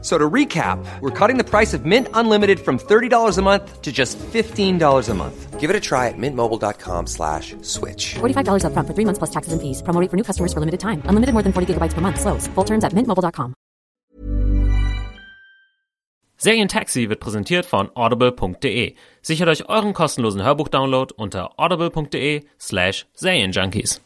So to recap, we're cutting the price of Mint Unlimited from $30 a month to just $15 a month. Give it a try at mintmobile.com slash switch. $45 upfront for three months plus taxes and fees. Promo rate for new customers for limited time. Unlimited more than 40 gigabytes per month. Slows. Full terms at mintmobile.com. Serientaxi wird präsentiert von audible.de. Sichert euch euren kostenlosen Hörbuch-Download unter audible.de slash Serienjunkies.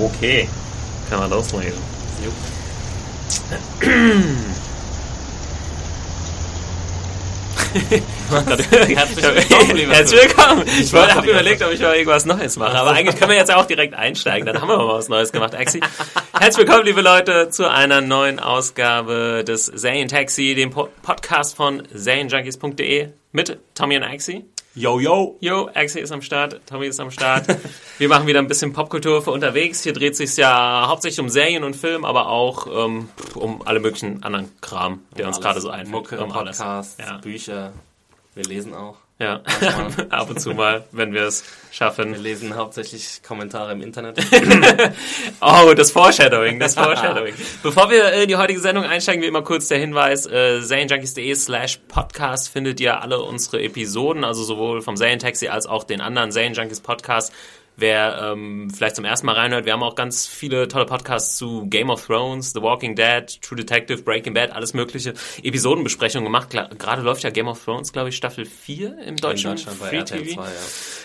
Okay, kann man loslegen. Herzlich willkommen, lieber Herzlich willkommen. Ich wollte, habe überlegt, ob ich mal irgendwas Neues mache, aber eigentlich können wir jetzt auch direkt einsteigen. Dann haben wir mal was Neues gemacht, Axi. Herzlich willkommen, liebe Leute, zu einer neuen Ausgabe des Zane Taxi, dem po Podcast von zanejunkies.de mit Tommy und Axi. Yo, yo. Yo, Axi ist am Start, Tommy ist am Start. Wir machen wieder ein bisschen Popkultur für unterwegs. Hier dreht sich ja hauptsächlich um Serien und Film, aber auch ähm, um alle möglichen anderen Kram, der uns gerade so einfällt. Mucke, um alles. Podcasts, Ja. Bücher. Wir lesen auch. Ja, ab und zu mal, wenn wir es Wir schaffen. lesen hauptsächlich Kommentare im Internet. Oh, das Foreshadowing, das Foreshadowing. Bevor wir in die heutige Sendung einsteigen, wie immer kurz der Hinweis, äh, zanejunkies.de slash podcast findet ihr alle unsere Episoden, also sowohl vom Zane Taxi als auch den anderen Zane Junkies Podcast. Wer ähm, vielleicht zum ersten Mal reinhört, wir haben auch ganz viele tolle Podcasts zu Game of Thrones, The Walking Dead, True Detective, Breaking Bad, alles mögliche Episodenbesprechungen gemacht. Gerade läuft ja Game of Thrones, glaube ich, Staffel 4 im deutschen In Deutschland bei Free RTL TV. 2, ja.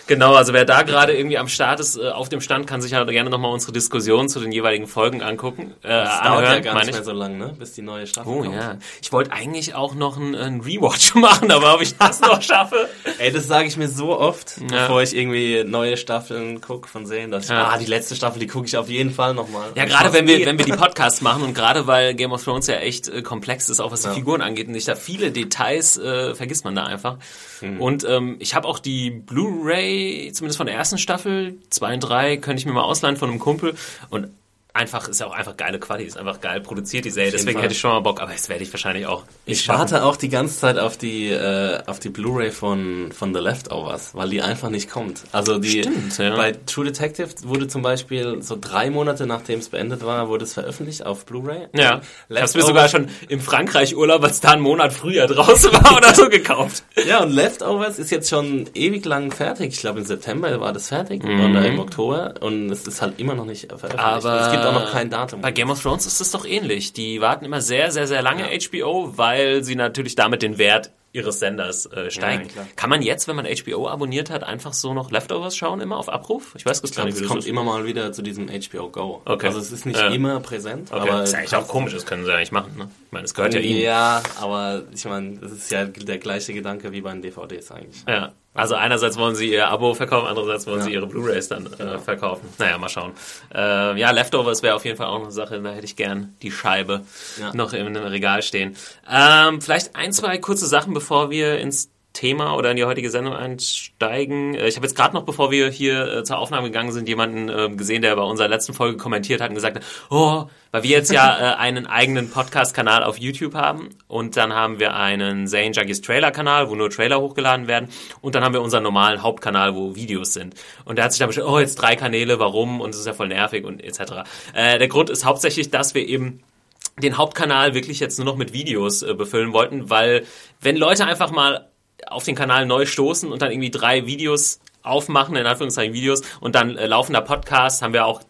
Genau, also wer da gerade irgendwie am Start ist, äh, auf dem Stand, kann sich ja gerne nochmal unsere Diskussion zu den jeweiligen Folgen angucken. Äh, Das dauert ja anhören, gar meine nicht ich. mehr so lange, ne? Bis die neue Staffel Oh kommt. ja, ich wollte eigentlich auch noch einen, einen Rewatch machen, aber ob ich das noch schaffe? Ey, das sage ich mir so oft, Ja. bevor ich irgendwie neue Staffeln gucke von Serien, dass ich, Ja. ah, die letzte Staffel, die gucke ich auf jeden Fall nochmal. Ja, gerade wenn wir, wenn wir die Podcasts machen und gerade weil Game of Thrones ja echt äh, komplex ist, auch was die Ja. Figuren angeht und nicht da viele Details äh, vergisst man da einfach. Hm. Und ähm, ich habe auch die Blu-ray, zumindest von der ersten Staffel, zwei und drei, könnte ich mir mal ausleihen von einem Kumpel und einfach, ist ja auch einfach geile Quali, ist einfach geil produziert, die Serie, deswegen Fall. hätte ich schon mal Bock, aber das werde ich wahrscheinlich auch Ich schaffen. warte auch die ganze Zeit auf die äh, auf die Blu-ray von von The Leftovers, weil die einfach nicht kommt. Also die Stimmt, ja. bei True Detective wurde zum Beispiel so drei Monate nachdem es beendet war, wurde es veröffentlicht auf Blu-ray. Ja, ich hab's mir sogar schon im Frankreich-Urlaub, als da einen Monat früher draußen war oder so gekauft. Ja, und Leftovers ist jetzt schon ewig lang fertig. Ich glaube, im September war das fertig oder im Oktober. Und es ist halt immer noch nicht veröffentlicht. Mhm. Aber gibt auch noch kein Datum. Bei Game of Thrones ist es doch ähnlich. Die warten immer sehr, sehr, sehr lange HBO, weil sie natürlich damit den Wert ihres Senders äh, steigen. Ja. Kann man jetzt, wenn man HBO abonniert hat, einfach so noch Leftovers schauen, immer auf Abruf? Ich weiß Ich gar nicht, es kommt ist. immer mal wieder zu diesem HBO Go. Okay. Also es ist nicht Ja. immer präsent, Okay. aber das ist ja eigentlich auch komisch, das können sie ja nicht machen. Ne? Ich meine, es gehört ja ihnen. Ja, aber ich meine, das ist ja der gleiche Gedanke wie bei den DVDs eigentlich. Ja. Also einerseits wollen sie ihr Abo verkaufen, andererseits wollen Ja. sie ihre Blu-Rays dann äh, verkaufen. Naja, mal schauen. Äh, ja, Leftovers wäre auf jeden Fall auch eine Sache, da hätte ich gern die Scheibe Ja. noch im Regal stehen. Ähm, vielleicht ein, zwei kurze Sachen, bevor wir ins Thema oder in die heutige Sendung einsteigen. Äh, Ich habe jetzt gerade noch, bevor wir hier äh, zur Aufnahme gegangen sind, jemanden äh, gesehen, der bei unserer letzten Folge kommentiert hat und gesagt hat, oh, weil wir jetzt ja äh, einen eigenen Podcast-Kanal auf YouTube haben und dann haben wir einen Zane Junkies Trailer-Kanal, wo nur Trailer hochgeladen werden und dann haben wir unseren normalen Hauptkanal, wo Videos sind. Und der hat sich dann beschwert, oh, jetzt drei Kanäle, warum? Und es ist ja voll nervig und etc. Der Grund ist hauptsächlich, dass wir eben den Hauptkanal wirklich jetzt nur noch mit Videos befüllen wollten, weil wenn Leute einfach mal auf den Kanal neu stoßen und dann irgendwie drei Videos aufmachen, in Anführungszeichen Videos, und dann äh, laufender Podcast, haben wir auch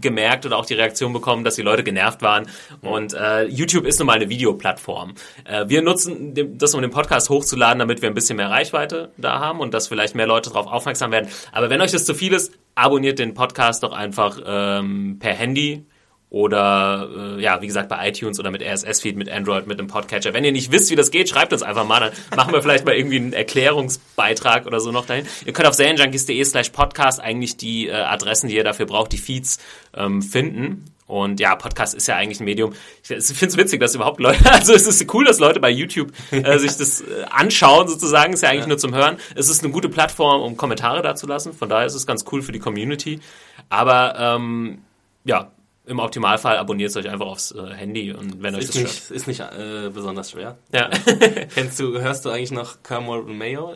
gemerkt oder auch die Reaktion bekommen, dass die Leute genervt waren. Und äh, YouTube ist nun mal eine Videoplattform. Äh, wir nutzen das, um den Podcast hochzuladen, damit wir ein bisschen mehr Reichweite da haben und dass vielleicht mehr Leute darauf aufmerksam werden. Aber wenn euch das zu viel ist, abonniert den Podcast doch einfach ähm, per Handy oder äh, ja, wie gesagt, bei iTunes oder mit RSS-Feed, mit Android, mit einem Podcatcher. Wenn ihr nicht wisst, wie das geht, schreibt uns einfach mal, dann machen wir vielleicht mal irgendwie einen Erklärungsbeitrag oder so noch dahin. Ihr könnt auf serienjunkies.de slash podcast eigentlich die äh, Adressen, die ihr dafür braucht, die Feeds ähm, finden. Und ja, Podcast ist ja eigentlich ein Medium. Ich finde es witzig, dass überhaupt Leute, also es ist cool, dass Leute bei YouTube äh, sich das äh, anschauen sozusagen, ist ja eigentlich ja. nur zum Hören. Es ist eine gute Plattform, um Kommentare dazulassen, von daher ist es ganz cool für die Community. Aber ähm, ja, im Optimalfall abonniert es euch einfach aufs äh, Handy und wenn euch ist das nicht, stört. Ist nicht äh, besonders schwer. Ja. Kennst du, hörst du eigentlich noch und Mayo?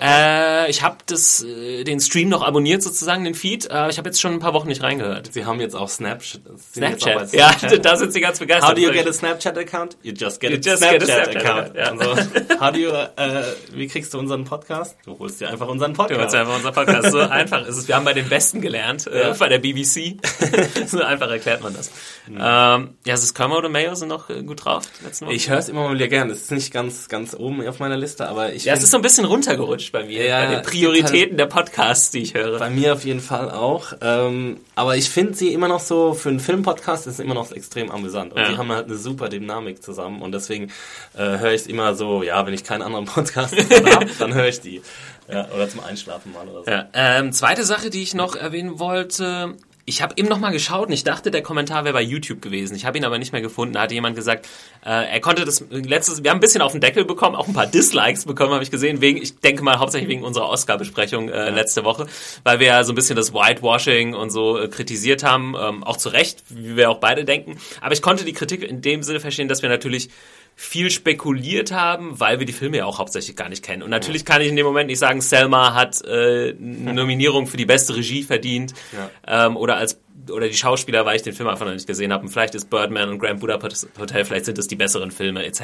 Äh, ich habe das äh, den Stream noch abonniert sozusagen, den Feed. Äh, ich habe jetzt schon ein paar Wochen nicht reingehört. Sie haben jetzt auch Snapchat. Snapchat. Snapchat. Ja, da sind sie ganz begeistert. How do you get a Snapchat account? You just get, you a, just Snapchat get a Snapchat account. Ja. Also, how do you, äh, wie kriegst du unseren Podcast? Du holst dir einfach unseren Podcast. Du holst dir einfach unseren Podcast. So einfach ist es. Wir haben bei den Besten gelernt, äh, ja. bei der BBC. so einfach erklärt man das. Mhm. Ähm, ja, Kermit oder Mayo sind noch äh, gut drauf. Ich höre es immer mal wieder gern. Es ist nicht ganz, ganz oben auf meiner Liste, aber ich. Ja, es ist so ein bisschen runtergerutscht bei mir. Ja, bei den Prioritäten der Podcasts, die ich höre. Bei mir auf jeden Fall auch. Ähm, aber ich finde sie immer noch so, für einen Filmpodcast ist es immer noch extrem amüsant. Und ja. die haben halt eine super Dynamik zusammen. Und deswegen äh, höre ich es immer so, ja, wenn ich keinen anderen Podcast habe, dann höre ich die. Ja, oder zum Einschlafen mal oder so. Ja. Ähm, zweite Sache, die ich noch erwähnen wollte, ich habe eben noch mal geschaut und ich dachte, der Kommentar wäre bei YouTube gewesen. Ich habe ihn aber nicht mehr gefunden. Da hatte jemand gesagt, äh, er konnte das letztes, wir haben ein bisschen auf den Deckel bekommen, auch ein paar Dislikes bekommen, habe ich gesehen, wegen, ich denke mal hauptsächlich wegen unserer Oscar-Besprechung äh, letzte Woche, weil wir ja so ein bisschen das Whitewashing und so äh, kritisiert haben, ähm, auch zu Recht, wie wir auch beide denken. Aber ich konnte die Kritik in dem Sinne verstehen, dass wir natürlich viel spekuliert haben, weil wir die Filme ja auch hauptsächlich gar nicht kennen. Und natürlich kann ich in dem Moment nicht sagen, Selma hat äh, eine Nominierung für die beste Regie verdient ja. ähm, oder als oder die Schauspieler, weil ich den Film einfach noch nicht gesehen habe. Und vielleicht ist Birdman und Grand Budapest Hotel, vielleicht sind es die besseren Filme etc.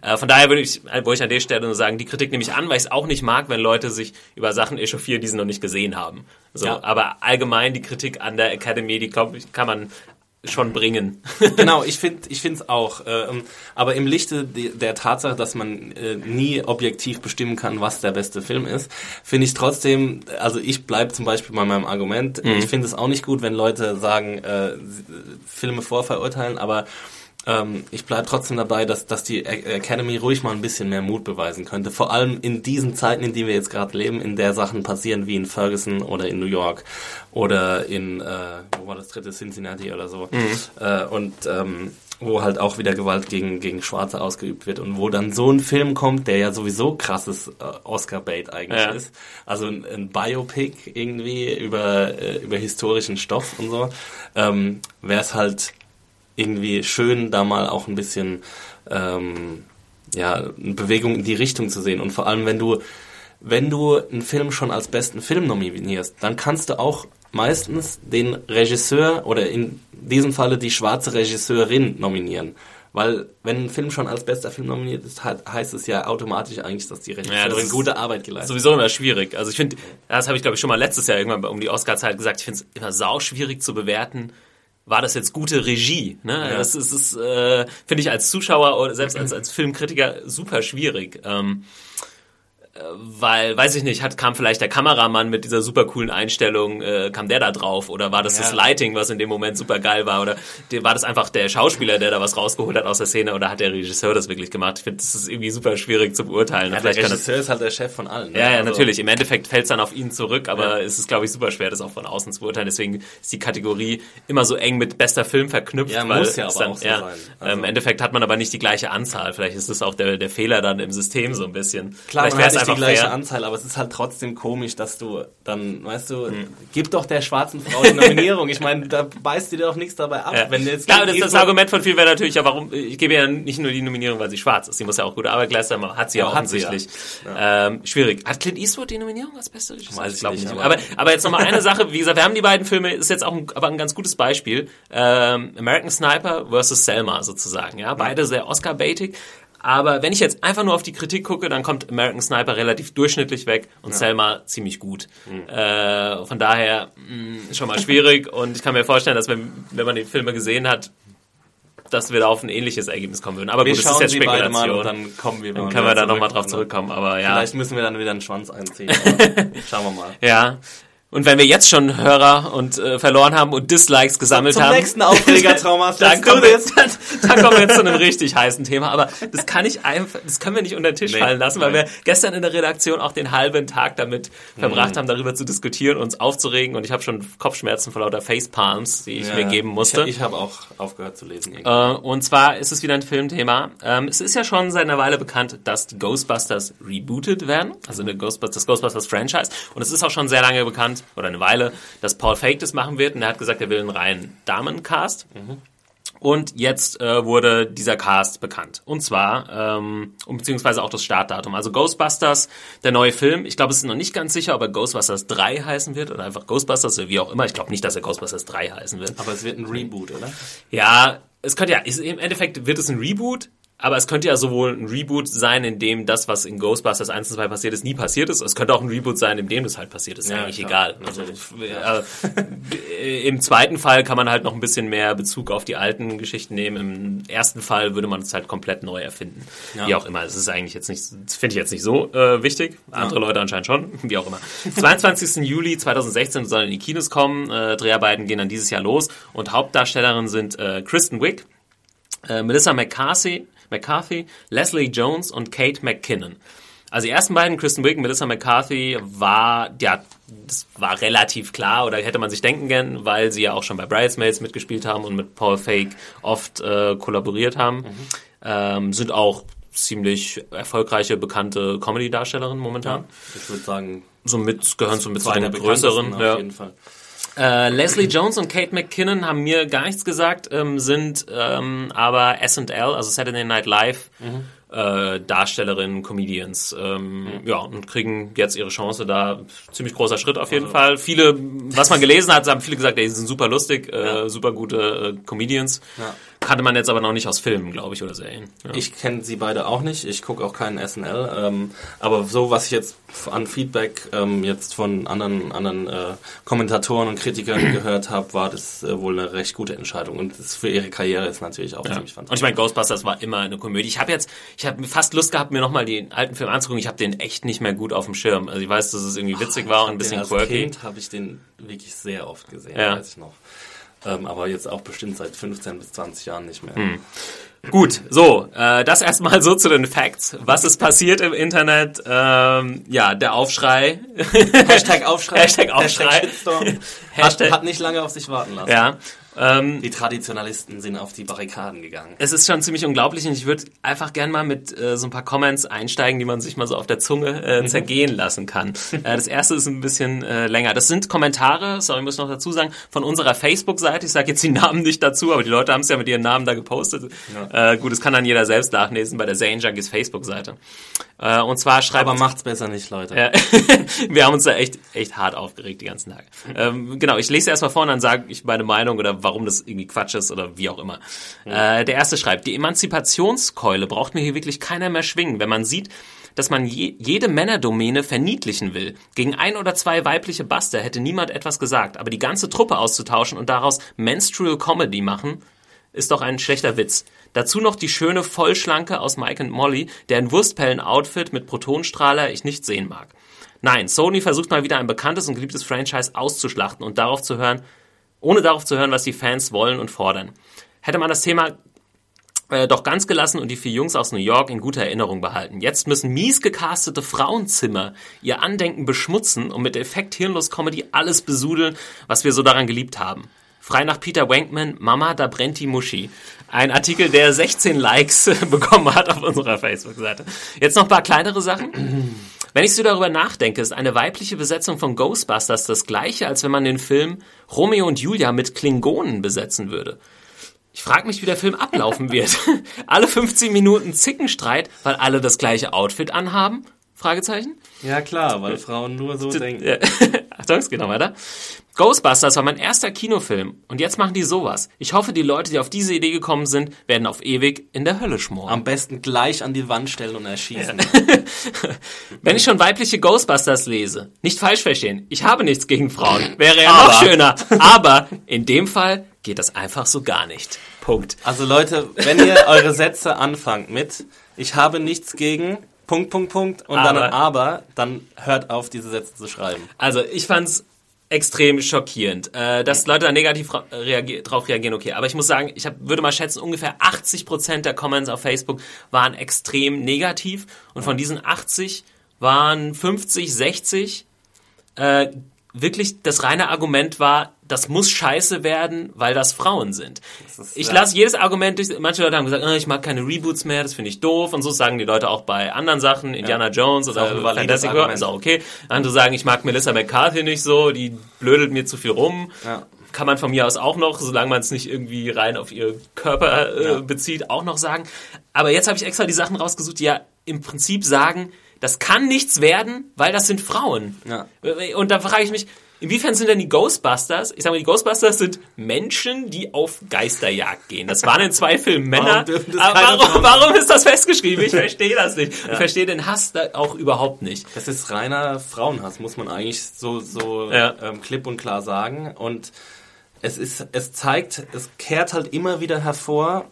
Äh, von daher würde ich, wollte ich an der Stelle nur sagen, die Kritik nehme ich an, weil ich es auch nicht mag, wenn Leute sich über Sachen echauffieren, die sie noch nicht gesehen haben. So, ja. aber allgemein die Kritik an der Academy, die kann man schon bringen. genau, ich finde ich finde es auch. Ähm, aber im Lichte der Tatsache, dass man äh, nie objektiv bestimmen kann, was der beste Film ist, finde ich trotzdem, also ich bleibe zum Beispiel bei meinem Argument, mhm. ich finde es auch nicht gut, wenn Leute sagen, äh, Filme vorverurteilen, aber ähm, ich bleibe trotzdem dabei, dass, dass die Academy ruhig mal ein bisschen mehr Mut beweisen könnte. Vor allem in diesen Zeiten, in denen wir jetzt gerade leben, in der Sachen passieren wie in Ferguson oder in New York oder in, äh, wo war das dritte, Cincinnati oder so. Mhm. Äh, und ähm, wo halt auch wieder Gewalt gegen, gegen Schwarze ausgeübt wird und wo dann so ein Film kommt, der ja sowieso krasses äh, Oscar-Bait eigentlich ja. ist. Also ein, ein, Biopic irgendwie über, äh, über historischen Stoff und so, ähm, wäre es halt irgendwie schön, da mal auch ein bisschen ähm, ja, eine Bewegung in die Richtung zu sehen. Und vor allem, wenn du, wenn du einen Film schon als besten Film nominierst, dann kannst du auch meistens den Regisseur oder in diesem Falle die schwarze Regisseurin nominieren. Weil wenn ein Film schon als bester Film nominiert ist, heißt es ja automatisch eigentlich, dass die Regisseurin ja, gute Arbeit geleistet hat. Sowieso immer schwierig. Also ich finde, das habe ich glaube ich schon mal letztes Jahr irgendwann um die Oscar-Zeit gesagt, ich finde es immer sau schwierig zu bewerten, war das jetzt gute Regie? Ne? Ja. Das ist, ist äh, finde ich als Zuschauer oder selbst als, als Filmkritiker super schwierig. Ähm, weil, weiß ich nicht, hat, kam vielleicht der Kameramann mit dieser super coolen Einstellung, äh, kam der da drauf oder war das ja. das Lighting, was in dem Moment super geil war oder war das einfach der Schauspieler, der da was rausgeholt hat aus der Szene oder hat der Regisseur das wirklich gemacht? Ich finde, das ist irgendwie super schwierig zu beurteilen. Ja, der Regisseur ist halt der Chef von allen. Ne? Ja, ja, also. natürlich. Im Endeffekt fällt es dann auf ihn zurück, aber ja. es ist, glaube ich, super schwer, das auch von außen zu beurteilen. Deswegen ist die Kategorie immer so eng mit bester Film verknüpft. Ja, muss ja aber dann, auch so ja, sein. Also. Im Endeffekt hat man aber nicht die gleiche Anzahl. Vielleicht ist das auch der, der Fehler dann im System so ein bisschen. Klar, Vielleicht nicht die gleiche fair. Anzahl, aber es ist halt trotzdem komisch, dass du dann, weißt du, hm. gib doch der schwarzen Frau die Nominierung. ich meine, da beißt dir doch nichts dabei ab. Ja. Wenn jetzt Klar, das, das Argument von viel wäre natürlich, ja, warum, ich gebe ja nicht nur die Nominierung, weil sie schwarz ist. Sie muss ja auch gute Arbeit leisten, hat sie ja, ja offensichtlich. Ja. Ähm, schwierig. Hat Clint Eastwood die Nominierung als beste Regisseur? Weiß ich, ich nicht. Aber, aber, aber jetzt nochmal eine Sache, wie gesagt, wir haben die beiden Filme, ist jetzt auch ein, aber ein ganz gutes Beispiel. Ähm, American Sniper versus Selma sozusagen, ja. Beide sehr Oscar-baitig. Aber wenn ich jetzt einfach nur auf die Kritik gucke, dann kommt American Sniper relativ durchschnittlich weg und ja. Selma ziemlich gut. Mhm. Äh, von daher mh, mm, schon mal schwierig und ich kann mir vorstellen, dass wenn, wenn man die Filme gesehen hat, dass wir da auf ein ähnliches Ergebnis kommen würden. Aber wir gut, das ist jetzt Spekulation. Mal und dann kommen wir. Dann können wir da nochmal drauf zurückkommen. Aber ja. Vielleicht müssen wir dann wieder einen Schwanz einziehen. schauen wir mal. Ja. Und wenn wir jetzt schon Hörer und äh, verloren haben und Dislikes gesammelt Zum haben, nächsten Aufreger, dann, kommen wir, this. dann, dann kommen wir jetzt zu einem richtig heißen Thema. Aber das kann ich einfach, das können wir nicht unter den Tisch Nee, fallen lassen, weil nein. wir gestern in der Redaktion auch den halben Tag damit verbracht Mhm. haben, darüber zu diskutieren, uns aufzuregen. Und ich habe schon Kopfschmerzen vor lauter Facepalms, die ich Ja, mir geben musste. Ich, ich habe auch aufgehört zu lesen. Äh, und zwar ist es wieder ein Filmthema. Ähm, es ist ja schon seit einer Weile bekannt, dass die Ghostbusters rebootet werden, also eine Ghostbusters, das Ghostbusters Franchise. Und es ist auch schon sehr lange bekannt, oder eine Weile, dass Paul Fake das machen wird. Und er hat gesagt, er will einen reinen Damencast. Und jetzt äh, wurde dieser Cast bekannt. Und zwar, ähm, und beziehungsweise auch das Startdatum. Also Ghostbusters, der neue Film. Ich glaube, es ist noch nicht ganz sicher, ob er Ghostbusters 3 heißen wird oder einfach Ghostbusters oder wie auch immer. Ich glaube nicht, dass er Ghostbusters 3 heißen wird. Aber es wird ein Reboot, oder? Ja, es könnte ja, ist, im Endeffekt wird es ein Reboot, aber es könnte ja sowohl ein Reboot sein, in dem das, was in Ghostbusters 1 und 2 passiert ist, nie passiert ist. Es könnte auch ein Reboot sein, in dem das halt passiert ist. Ist Ja, eigentlich klar, egal. Also, äh, Im zweiten Fall kann man halt noch ein bisschen mehr Bezug auf die alten Geschichten nehmen. Im ersten Fall würde man es halt komplett neu erfinden. Ja. Wie auch immer. Es ist eigentlich jetzt nicht, das finde ich jetzt nicht so äh, wichtig. Andere Leute anscheinend schon. Wie auch immer. 22. Juli 2016 sollen in die Kinos kommen. Äh, Dreharbeiten gehen dann dieses Jahr los. Und Hauptdarstellerinnen sind äh, Kristen Wiig, äh, Melissa McCarthy, McCarthy, Leslie Jones und Kate McKinnon. Also die ersten beiden, Kristen Wiig und Melissa McCarthy, war, ja, das war relativ klar oder hätte man sich denken können, weil sie ja auch schon bei Bridesmaids mitgespielt haben und mit Paul Fake oft äh, kollaboriert haben. Ähm, sind auch ziemlich erfolgreiche, bekannte Comedy-Darstellerinnen momentan. Ich würde sagen, Somit gehören so mit zu den größeren. bekanntesten Ja. auf jeden Fall. Äh, Leslie Jones und Kate McKinnon haben mir gar nichts gesagt, ähm, sind ähm, aber S&L, also Saturday Night Live, äh, Darstellerinnen, Comedians, ähm, ja, und kriegen jetzt ihre Chance da. Ziemlich großer Schritt auf jeden Fall. Viele, was man gelesen hat, haben viele gesagt, ey, die sind super lustig, äh, super gute äh, Comedians. Ja. Kannte man jetzt aber noch nicht aus Filmen, glaube ich, oder Serien. Ja. Ich kenne sie beide auch nicht. Ich gucke auch keinen SNL. Ähm, aber so, was ich jetzt an Feedback ähm, jetzt von anderen, anderen äh, Kommentatoren und Kritikern gehört habe, war das äh, wohl eine recht gute Entscheidung. Und das für ihre Karriere ist natürlich auch Ja. ziemlich Und ich fantastisch. meine, Ghostbusters war immer eine Komödie. Ich habe jetzt, ich habe fast Lust gehabt, mir nochmal den alten Film anzugucken. Ich habe den echt nicht mehr gut auf dem Schirm. Also ich weiß, dass es irgendwie witzig war und ein bisschen als quirky. Kind habe ich den wirklich sehr oft gesehen, Ja. weiß ich noch. Ähm, aber jetzt auch bestimmt seit 15 bis 20 Jahren nicht mehr. Hm. Gut, so, äh, das erstmal so zu den Facts. Was ist passiert im Internet? Ähm, ja, der Aufschrei. Hashtag Aufschrei. Hashtag Aufschrei. Shitstorm. Hashtag- Hat, hat nicht lange auf sich warten lassen. ja. Ähm, Die Traditionalisten sind auf die Barrikaden gegangen. es ist schon ziemlich unglaublich und ich würde einfach gern mal mit äh, so ein paar Comments einsteigen, die man sich mal so auf der Zunge äh, zergehen lassen kann. äh, das erste ist ein bisschen äh, länger. Das sind Kommentare, sorry, ich muss noch dazu sagen, von unserer Facebook-Seite. Ich sage jetzt die Namen nicht dazu, aber die Leute haben es ja mit ihren Namen da gepostet. Äh, gut, das kann dann jeder selbst nachlesen bei der Zane Junkies Facebook-Seite. Äh, und zwar schreibt Aber macht's besser nicht, Leute. Ja, wir haben uns da echt, echt hart aufgeregt die ganzen Tage. Ähm, genau, ich lese erstmal vor und dann sage ich meine Meinung oder warum das irgendwie Quatsch ist oder wie auch immer. Äh, der erste schreibt, die Emanzipationskeule braucht mir hier wirklich keiner mehr schwingen, wenn man sieht, dass man je, jede Männerdomäne verniedlichen will. Gegen ein oder zwei weibliche Buster hätte niemand etwas gesagt, aber die ganze Truppe auszutauschen und daraus Menstrual Comedy machen, ist doch ein schlechter Witz. Dazu noch die schöne Vollschlanke aus Mike and Molly, deren Wurstpellen-Outfit mit Protonstrahler ich nicht sehen mag. Nein, Sony versucht mal wieder ein bekanntes und geliebtes Franchise auszuschlachten und darauf zu hören, ohne darauf zu hören, was die Fans wollen und fordern. Hätte man das Thema äh, doch ganz gelassen und die vier Jungs aus New York in guter Erinnerung behalten. Jetzt müssen mies gecastete Frauenzimmer ihr Andenken beschmutzen und mit Effekt Hirnlos Comedy alles besudeln, was wir so daran geliebt haben. Frei nach Peter Wankman, Mama, da brennt die Muschi. Ein Artikel, der 16 Likes bekommen hat auf unserer Facebook-Seite. Jetzt noch ein paar kleinere Sachen. Wenn ich so darüber nachdenke, ist eine weibliche Besetzung von Ghostbusters das gleiche, als wenn man den Film Romeo und Julia mit Klingonen besetzen würde. Ich frage mich, wie der Film ablaufen wird. alle 15 Minuten Zickenstreit, weil alle das gleiche Outfit anhaben? Fragezeichen. Ja, klar, weil Frauen nur so denken. Achtung, es geht noch weiter. Ghostbusters war mein erster Kinofilm und jetzt machen die sowas. Ich hoffe, die Leute, die auf diese Idee gekommen sind, werden auf ewig in der Hölle schmoren. Am besten gleich an die Wand stellen und erschießen. Wenn ich schon weibliche Ghostbusters lese, nicht falsch verstehen, ich habe nichts gegen Frauen, wäre ja noch schöner. Aber in dem Fall geht das einfach so gar nicht. Punkt. Also Leute, wenn ihr eure Sätze anfangt mit Ich habe nichts gegen Punkt, Punkt, Punkt und dann Aber. aber, dann hört auf, diese Sätze zu schreiben. Also ich fand's extrem schockierend. Äh, dass Leute da negativ ra- reagier drauf reagieren, okay. Aber ich muss sagen, ich hab, würde mal schätzen, ungefähr 80% der Comments auf Facebook waren extrem negativ. Und von diesen 80 waren 50, 60 äh, wirklich das reine Argument war, das muss scheiße werden, weil das Frauen sind. ist- ich ja. lasse jedes Argument durch. Manche Leute haben gesagt, äh, ich mag keine Reboots mehr, das finde ich doof. Und so sagen die Leute auch bei anderen Sachen, Indiana Jones auch oder Fantastic Argument. ist auch okay. Andere sagen, ich mag Melissa McCarthy nicht so, die blödelt mir zu viel rum. Ja. Kann man von mir aus auch noch, solange man es nicht irgendwie rein auf ihr Körper äh, Ja. bezieht, auch noch sagen. Aber jetzt habe ich extra die Sachen rausgesucht, die ja im Prinzip sagen, das kann nichts werden, weil das sind Frauen. Ja. Und da frage ich mich, inwiefern sind denn die Ghostbusters? Ich sage mal, die Ghostbusters sind Menschen, die auf Geisterjagd gehen. Das waren in zwei Filmen Männer. Warum warum, warum ist das festgeschrieben? Ich verstehe das nicht. Ich verstehe den Hass da auch überhaupt nicht. Das ist reiner Frauenhass, muss man eigentlich so, so Ja. ähm, klipp und klar sagen. Und es ist, es zeigt, es kehrt halt immer wieder hervor,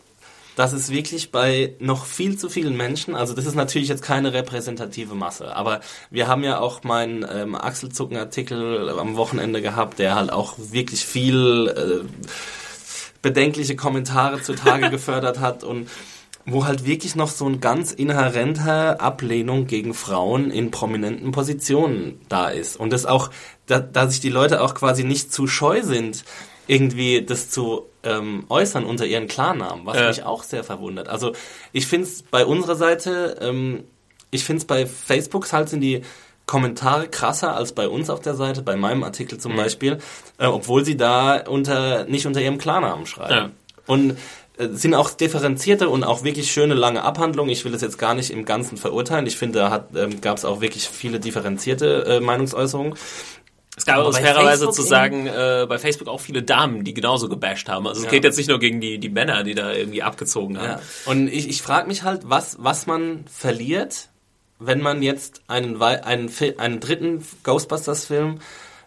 dass es wirklich bei noch viel zu vielen Menschen, also das ist natürlich jetzt keine repräsentative Masse, aber wir haben ja auch meinen ähm, Achselzucken-Artikel am Wochenende gehabt, der halt auch wirklich viel äh, bedenkliche Kommentare zutage gefördert hat und wo halt wirklich noch so ein ganz inhärenter Ablehnung gegen Frauen in prominenten Positionen da ist. Und das auch, da, da sich die Leute auch quasi nicht zu scheu sind, irgendwie das zu ähm, äußern unter ihren Klarnamen, was Ja. mich auch sehr verwundert. Also ich finde es bei unserer Seite, ähm, ich finde es bei Facebook halt sind die Kommentare krasser als bei uns auf der Seite, bei meinem Artikel Mhm. zum Beispiel, äh, obwohl sie da unter nicht unter ihrem Klarnamen schreiben. Ja. Und äh, sind auch differenzierte und auch wirklich schöne lange Abhandlungen. Ich will das jetzt gar nicht im Ganzen verurteilen. Ich finde, da hat, ähm, gab es auch wirklich viele differenzierte äh, Meinungsäußerungen. Es gab Aber fairerweise zu sagen, äh, bei Facebook auch viele Damen, die genauso gebasht haben. Also es Ja. geht jetzt nicht nur gegen die, die Männer, die da irgendwie abgezogen haben. Ja. Und ich, ich frage mich halt, was, was man verliert, wenn man jetzt einen, einen, einen dritten Ghostbusters-Film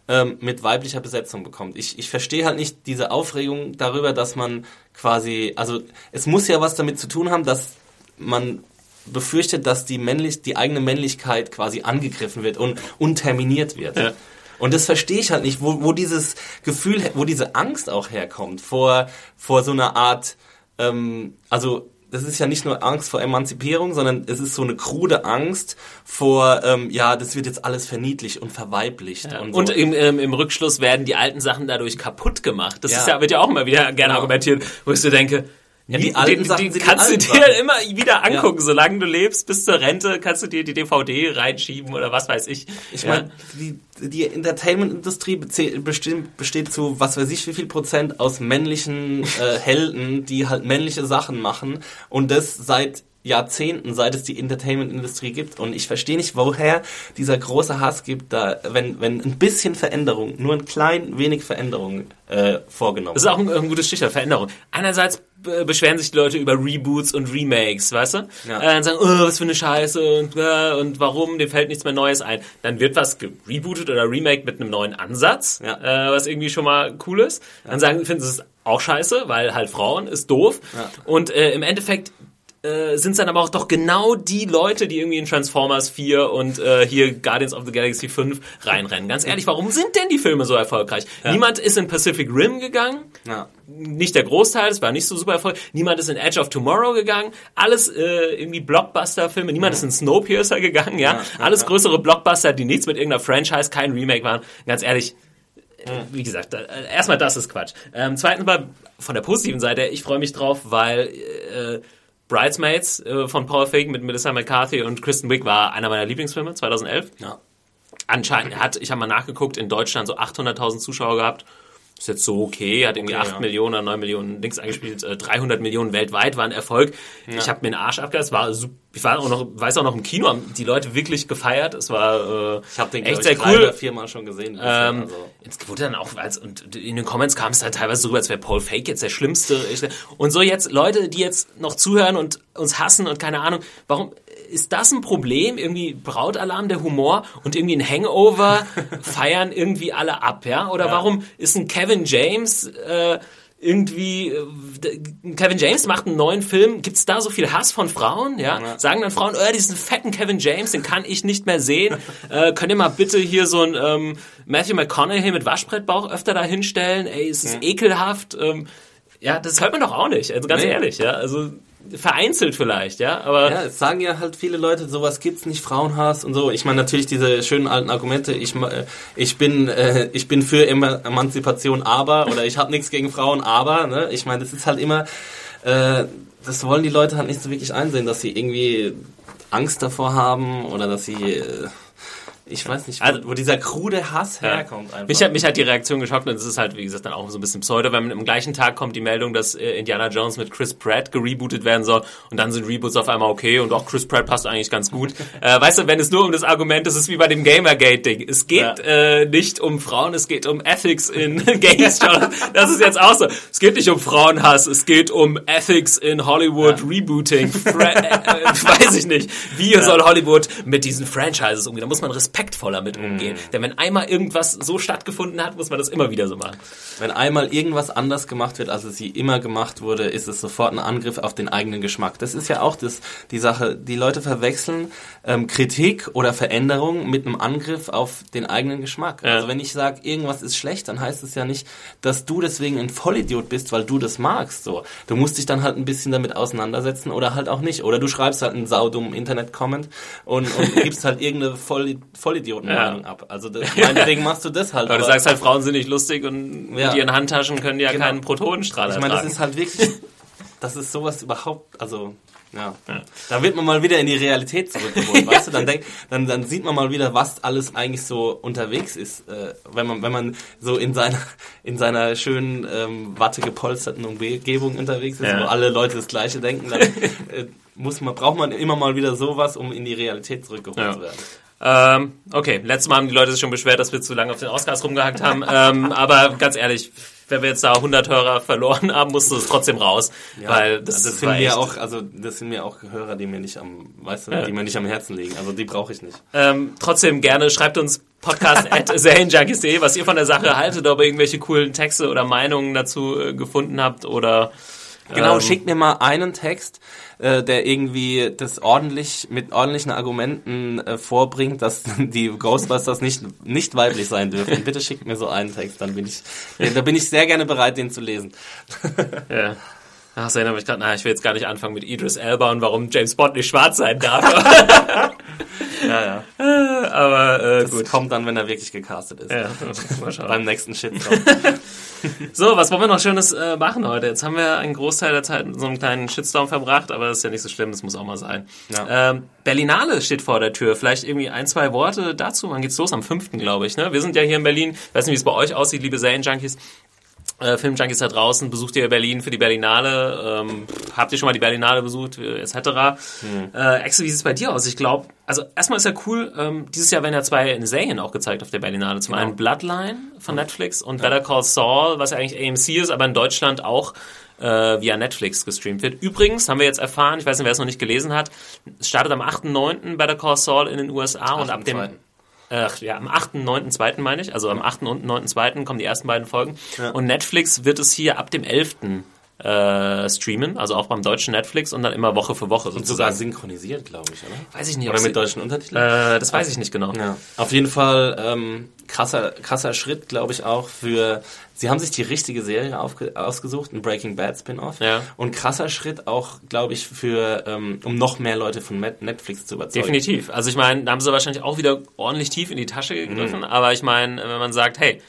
ähm, mit weiblicher Besetzung bekommt. Ich, ich verstehe halt nicht diese Aufregung darüber, dass man quasi, also es muss ja was damit zu tun haben, dass man befürchtet, dass die männlich, die eigene Männlichkeit quasi angegriffen wird und unterminiert wird. Ja. Und das verstehe ich halt nicht, wo, wo dieses Gefühl, wo diese Angst auch herkommt vor, vor so einer Art, ähm, also das ist ja nicht nur Angst vor Emanzipierung, sondern es ist so eine krude Angst vor, ähm, ja, das wird jetzt alles verniedlicht und verweiblicht. Ja. Und, Und, so. im, ähm, im Rückschluss werden die alten Sachen dadurch kaputt gemacht. Das Ja. ist ja, wird ja auch immer wieder gerne Genau. argumentiert, wo ich so denke, Ja, die die, alten Sachen die die kannst du dir Sachen. immer wieder angucken, solange du lebst, bis zur Rente kannst du dir die DVD reinschieben oder was weiß ich. Ich Ja. meine, die, die Entertainment-Industrie bestimmt, besteht zu was weiß ich wie viel Prozent aus männlichen äh, Helden, die halt männliche Sachen machen und das seit Jahrzehnten, seit es die Entertainment-Industrie gibt. Und ich verstehe nicht, woher dieser große Hass gibt, da, wenn, wenn ein bisschen Veränderung, nur ein klein wenig Veränderung äh, vorgenommen Das ist auch ein, ein gutes Stichwort, Veränderung. Einerseits äh, beschweren sich die Leute über Reboots und Remakes, weißt du? Ja. Äh, und sagen, oh, was für eine Scheiße und, äh, und warum, dem fällt nichts mehr Neues ein. Dann wird was gerebootet oder remake mit einem neuen Ansatz, Ja. äh, was irgendwie schon mal cool ist. Dann sagen, finden sie es auch scheiße, weil halt Frauen ist doof. Ja. Und äh, im Endeffekt äh, sind es dann aber auch doch genau die Leute, die irgendwie in Transformers 4 und äh, hier Guardians of the Galaxy 5 reinrennen. Ganz ehrlich, warum sind denn die Filme so erfolgreich? Niemand ist in Pacific Rim gegangen, Ja. nicht der Großteil, das war nicht so super erfolgreich. Niemand ist in Edge of Tomorrow gegangen. Alles äh, irgendwie Blockbuster-Filme. Niemand ist in Snowpiercer gegangen, ja. Ja, ja, Alles ja. größere Blockbuster, die nichts mit irgendeiner Franchise, kein Remake waren. Ganz ehrlich, äh, wie gesagt, äh, erstmal das ist Quatsch. Ähm, zweitens mal von der positiven Seite, ich freue mich drauf, weil äh, Bridesmaids äh, von Paul Feig mit Melissa McCarthy und Kristen Wiig war einer meiner Lieblingsfilme 2011 Ja. anscheinend hat, ich habe mal nachgeguckt, in Deutschland so 800.000 Zuschauer gehabt. Ist jetzt so okay, hat irgendwie Okay, 8 ja. Millionen oder 9 Millionen Dings eingespielt, äh, 300 Millionen weltweit war ein Erfolg. Ich habe mir den Arsch abgehört, war sup- ich war auch noch, weiß auch noch im Kino, haben die Leute wirklich gefeiert. Es war äh, Ich habe den, echt ich, sehr drei cool. oder viermal schon gesehen. Ähm, also. Jetzt wurde dann auch, als, und in den Comments kam es dann teilweise so rüber, als wäre Paul Fake jetzt der Schlimmste. Ich- Und so jetzt Leute, die jetzt noch zuhören und uns hassen und keine Ahnung, warum ist das ein Problem? Irgendwie Brautalarm, der Humor und irgendwie ein Hangover feiern irgendwie alle ab, ja? Oder warum ist ein Kevin James äh, irgendwie äh, Kevin James macht einen neuen Film, gibt's da so viel Hass von Frauen, ja? Sagen dann Frauen, oh, diesen fetten Kevin James, den kann ich nicht mehr sehen. äh, könnt ihr mal bitte hier so ein ähm, Matthew McConaughey mit Waschbrettbauch öfter da hinstellen? Ey, es ist ekelhaft. Ähm, ja, das hört man doch auch nicht, also ganz Nee. ehrlich, ja? Also vereinzelt vielleicht, ja, aber Ja, es sagen ja halt viele Leute, sowas gibt's nicht, Frauenhass und so. Ich meine natürlich diese schönen alten Argumente, ich, äh, ich bin äh, ich bin für Eman- Emanzipation, aber oder ich habe nichts gegen Frauen, aber ne? Ich meine, das ist halt immer äh, das wollen die Leute halt nicht so wirklich einsehen, dass sie irgendwie Angst davor haben oder dass sie äh, ich weiß nicht, wo, Also- wo dieser krude Hass herkommt einfach. Mich hat, mich hat die Reaktion geschockt und es ist halt, wie gesagt, dann auch so ein bisschen Pseudo, wenn am gleichen Tag kommt die Meldung, dass äh, Indiana Jones mit Chris Pratt gerebootet werden soll und dann sind Reboots auf einmal okay und auch Chris Pratt passt eigentlich ganz gut. äh, weißt du, wenn es nur um das Argument, das ist wie bei dem Gamergate-Ding. Es geht Ja. äh, nicht um Frauen, es geht um Ethics in Games. das ist jetzt auch so. Es geht nicht um Frauenhass, es geht um Ethics in Hollywood Rebooting. Fra äh, äh, weiß ich nicht. Wie soll Hollywood mit diesen Franchises umgehen? Da muss man respektvoller mit umgehen. Denn wenn einmal irgendwas so stattgefunden hat, muss man das immer wieder so machen. Wenn einmal irgendwas anders gemacht wird, als es sie immer gemacht wurde, ist es sofort ein Angriff auf den eigenen Geschmack. Das ist ja auch das, die Sache. Die Leute verwechseln ähm, Kritik oder Veränderung mit einem Angriff auf den eigenen Geschmack. Ja. Also wenn ich sage, irgendwas ist schlecht, dann heißt es ja nicht, dass du deswegen ein Vollidiot bist, weil du das magst. So, du musst dich dann halt ein bisschen damit auseinandersetzen oder halt auch nicht. Oder du schreibst halt einen saudummen Internet-Comment und, und gibst halt irgendeine Voll Vollidioten-Meinung ab. Also das, meinetwegen machst du das halt. Aber du sagst halt, Frauen sind nicht lustig und Ja. mit ihren Handtaschen können die ja Genau. keinen Protonenstrahl Ich meine, das ist halt wirklich, das ist sowas überhaupt, also, ja. Da wird man mal wieder in die Realität zurückgeholt, weißt du? Dann, denk, dann, dann sieht man mal wieder, was alles eigentlich so unterwegs ist, äh, wenn man, wenn man so in seiner, in seiner schönen, ähm, watte gepolsterten Umgebung unterwegs ist, Ja. wo alle Leute das Gleiche denken, dann äh, muss man, braucht man immer mal wieder sowas, um in die Realität zurückgeholt Ja. zu werden. Ähm, okay, letztes Mal haben die Leute sich schon beschwert, dass wir zu lange auf den Oscars rumgehackt haben. ähm, aber ganz ehrlich, wenn wir jetzt da 100 Hörer verloren haben, musste es trotzdem raus. weil das, das sind mir auch, also das sind mir auch Hörer, die mir nicht am, weißt du, Ja. die mir nicht am Herzen liegen. Also die brauche ich nicht. Ähm, trotzdem gerne schreibt uns podcast at serienjunkies.de, was ihr von der Sache haltet, ob ihr irgendwelche coolen Texte oder Meinungen dazu äh, gefunden habt oder Genau, ähm, schickt mir mal einen Text, äh, der irgendwie das ordentlich mit ordentlichen Argumenten äh, vorbringt, dass die Ghostbusters nicht nicht weiblich sein dürfen. Bitte schickt mir so einen Text, dann bin ich da bin ich sehr gerne bereit, den zu lesen. Ja. Ach, das erinnert mich gerade, na, ich will jetzt gar nicht anfangen mit Idris Elba und warum James Bond nicht schwarz sein darf. Ja, ja. Aber äh, Das gut. kommt dann, wenn er wirklich gecastet ist. Ja, mal schauen. Beim nächsten Shitstorm. So, was wollen wir noch Schönes äh, machen heute? Jetzt haben wir einen Großteil der Zeit mit so einem kleinen Shitstorm verbracht, aber das ist ja nicht so schlimm, das muss auch mal sein. Ja. Ähm, Berlinale steht vor der Tür. Vielleicht irgendwie ein, zwei Worte dazu. Wann geht's los? Am 5. glaube ich. Ne? Wir sind ja hier in Berlin. Ich weiß nicht, wie es bei euch aussieht, liebe Serienjunkies. Äh, Filmjunkies da draußen, besucht ihr Berlin für die Berlinale? Ähm, habt ihr schon mal die Berlinale besucht, äh, etc.? Äh, Axel, wie sieht es bei dir aus? Ich glaube, also erstmal ist ja cool, ähm, dieses Jahr werden ja zwei Serien auch gezeigt auf der Berlinale. Zum einen Bloodline von Netflix und Better Call Saul, was ja eigentlich AMC ist, aber in Deutschland auch äh, via Netflix gestreamt wird. Übrigens haben wir jetzt erfahren, ich weiß nicht, wer es noch nicht gelesen hat, es startet am 8.9. Better Call Saul in den USA und ab dem 8.2.. Ach, ja, am 8.9.2. meine ich, also am 8. und 9.2. kommen die ersten beiden Folgen. Und Netflix wird es hier ab dem 11. Äh, streamen, also auch beim deutschen Netflix und dann immer Woche für Woche Und sozusagen. sogar synchronisiert, glaube ich, oder? weiß ich nicht, ob Oder mit deutschen Untertiteln? äh, das weiß ich nicht genau. Ja, auf jeden Fall ähm, krasser, krasser Schritt, glaube ich, auch für. Sie haben sich die richtige Serie ausgesucht, ein Breaking Bad Spin-off. Ja. Und krasser Schritt auch, glaube ich, für ähm, um noch mehr Leute von Net Netflix zu überzeugen. Definitiv. Also ich meine, da haben sie wahrscheinlich auch wieder ordentlich tief in die Tasche gegriffen, Mhm. aber ich meine, wenn man sagt, hey,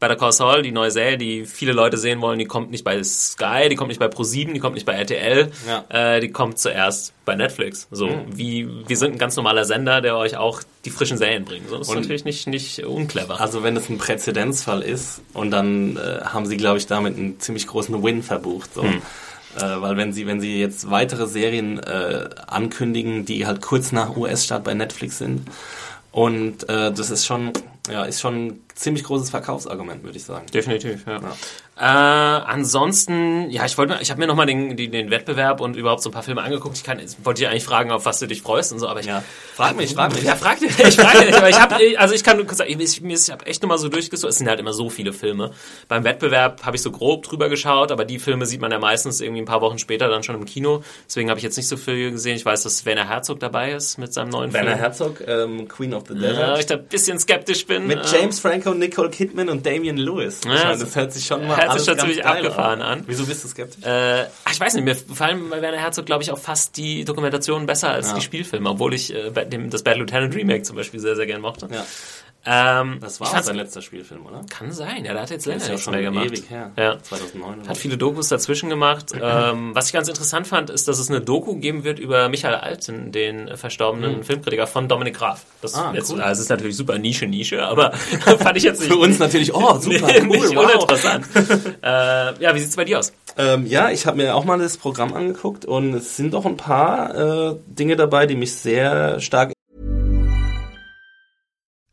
Better Call Saul, die neue Serie, die viele Leute sehen wollen, die kommt nicht bei Sky, die kommt nicht bei Pro7, die kommt nicht bei RTL, Ja. äh, die kommt zuerst bei Netflix. So, wie, wir sind ein ganz normaler Sender, der euch auch die frischen Serien bringt. So, das ist Und- natürlich nicht, nicht unclever. Also wenn es ein Präzedenzfall ist und dann äh, haben sie, glaube ich, damit einen ziemlich großen Win verbucht. So. Hm. Äh, weil wenn sie, wenn sie jetzt weitere Serien äh, ankündigen, die halt kurz nach US-Start bei Netflix sind, und äh, das ist schon, ja, ist schon ziemlich großes Verkaufsargument, würde ich sagen. Definitiv, ja. Äh, ansonsten, ja, ich wollte, ich habe mir nochmal den, den, den Wettbewerb und überhaupt so ein paar Filme angeguckt. Ich kann, wollte dich eigentlich fragen, auf was du dich freust und so, aber ich, Ja. Frag mich, frag mich. Ja, frag dich. Ich frage dich, aber ich habe, also ich kann nur kurz sagen, ich, ich, ich habe echt nur mal so durchgesucht. Es sind halt immer so viele Filme. Beim Wettbewerb habe ich so grob drüber geschaut, aber die Filme sieht man ja meistens irgendwie ein paar Wochen später dann schon im Kino. Deswegen habe ich jetzt nicht so viel gesehen. Ich weiß, dass Werner Herzog dabei ist mit seinem neuen Werner Film. Herzog, ähm, Queen of the Ja, Desert. ich da ein bisschen skeptisch bin. mit Ähm, James Franco, Nicole Kidman und Damian Lewis. Ja, meine, das- hört sich schon mal hört sich schon ziemlich abgefahren an. Wieso bist du skeptisch? Äh, ach, ich weiß nicht, mir gefallen bei Werner Herzog, glaube ich, auch fast die Dokumentationen besser als die Spielfilme, obwohl ich äh, das Bad Lieutenant Remake zum Beispiel sehr, sehr gern mochte. ja, Ähm, das war auch sein letzter Spielfilm, oder? Kann sein, ja, der hat jetzt länger ja schon mehr gemacht. ewig her. Ja. 2009. oder Hat viele Dokus dazwischen gemacht. ähm, was ich ganz interessant fand, ist, dass es eine Doku geben wird über Michael Alten, den verstorbenen Filmkritiker von Dominik Graf. Das, Mhm. Ah, jetzt, cool. also es ist natürlich super Nische, Nische, aber fand ich jetzt nicht, Für uns natürlich, oh, super, nee, cool, nicht wow. uninteressant. äh, ja, wie sieht's bei dir aus? Ähm, ja, ich habe mir auch mal das Programm angeguckt und es sind doch ein paar äh, Dinge dabei, die mich sehr stark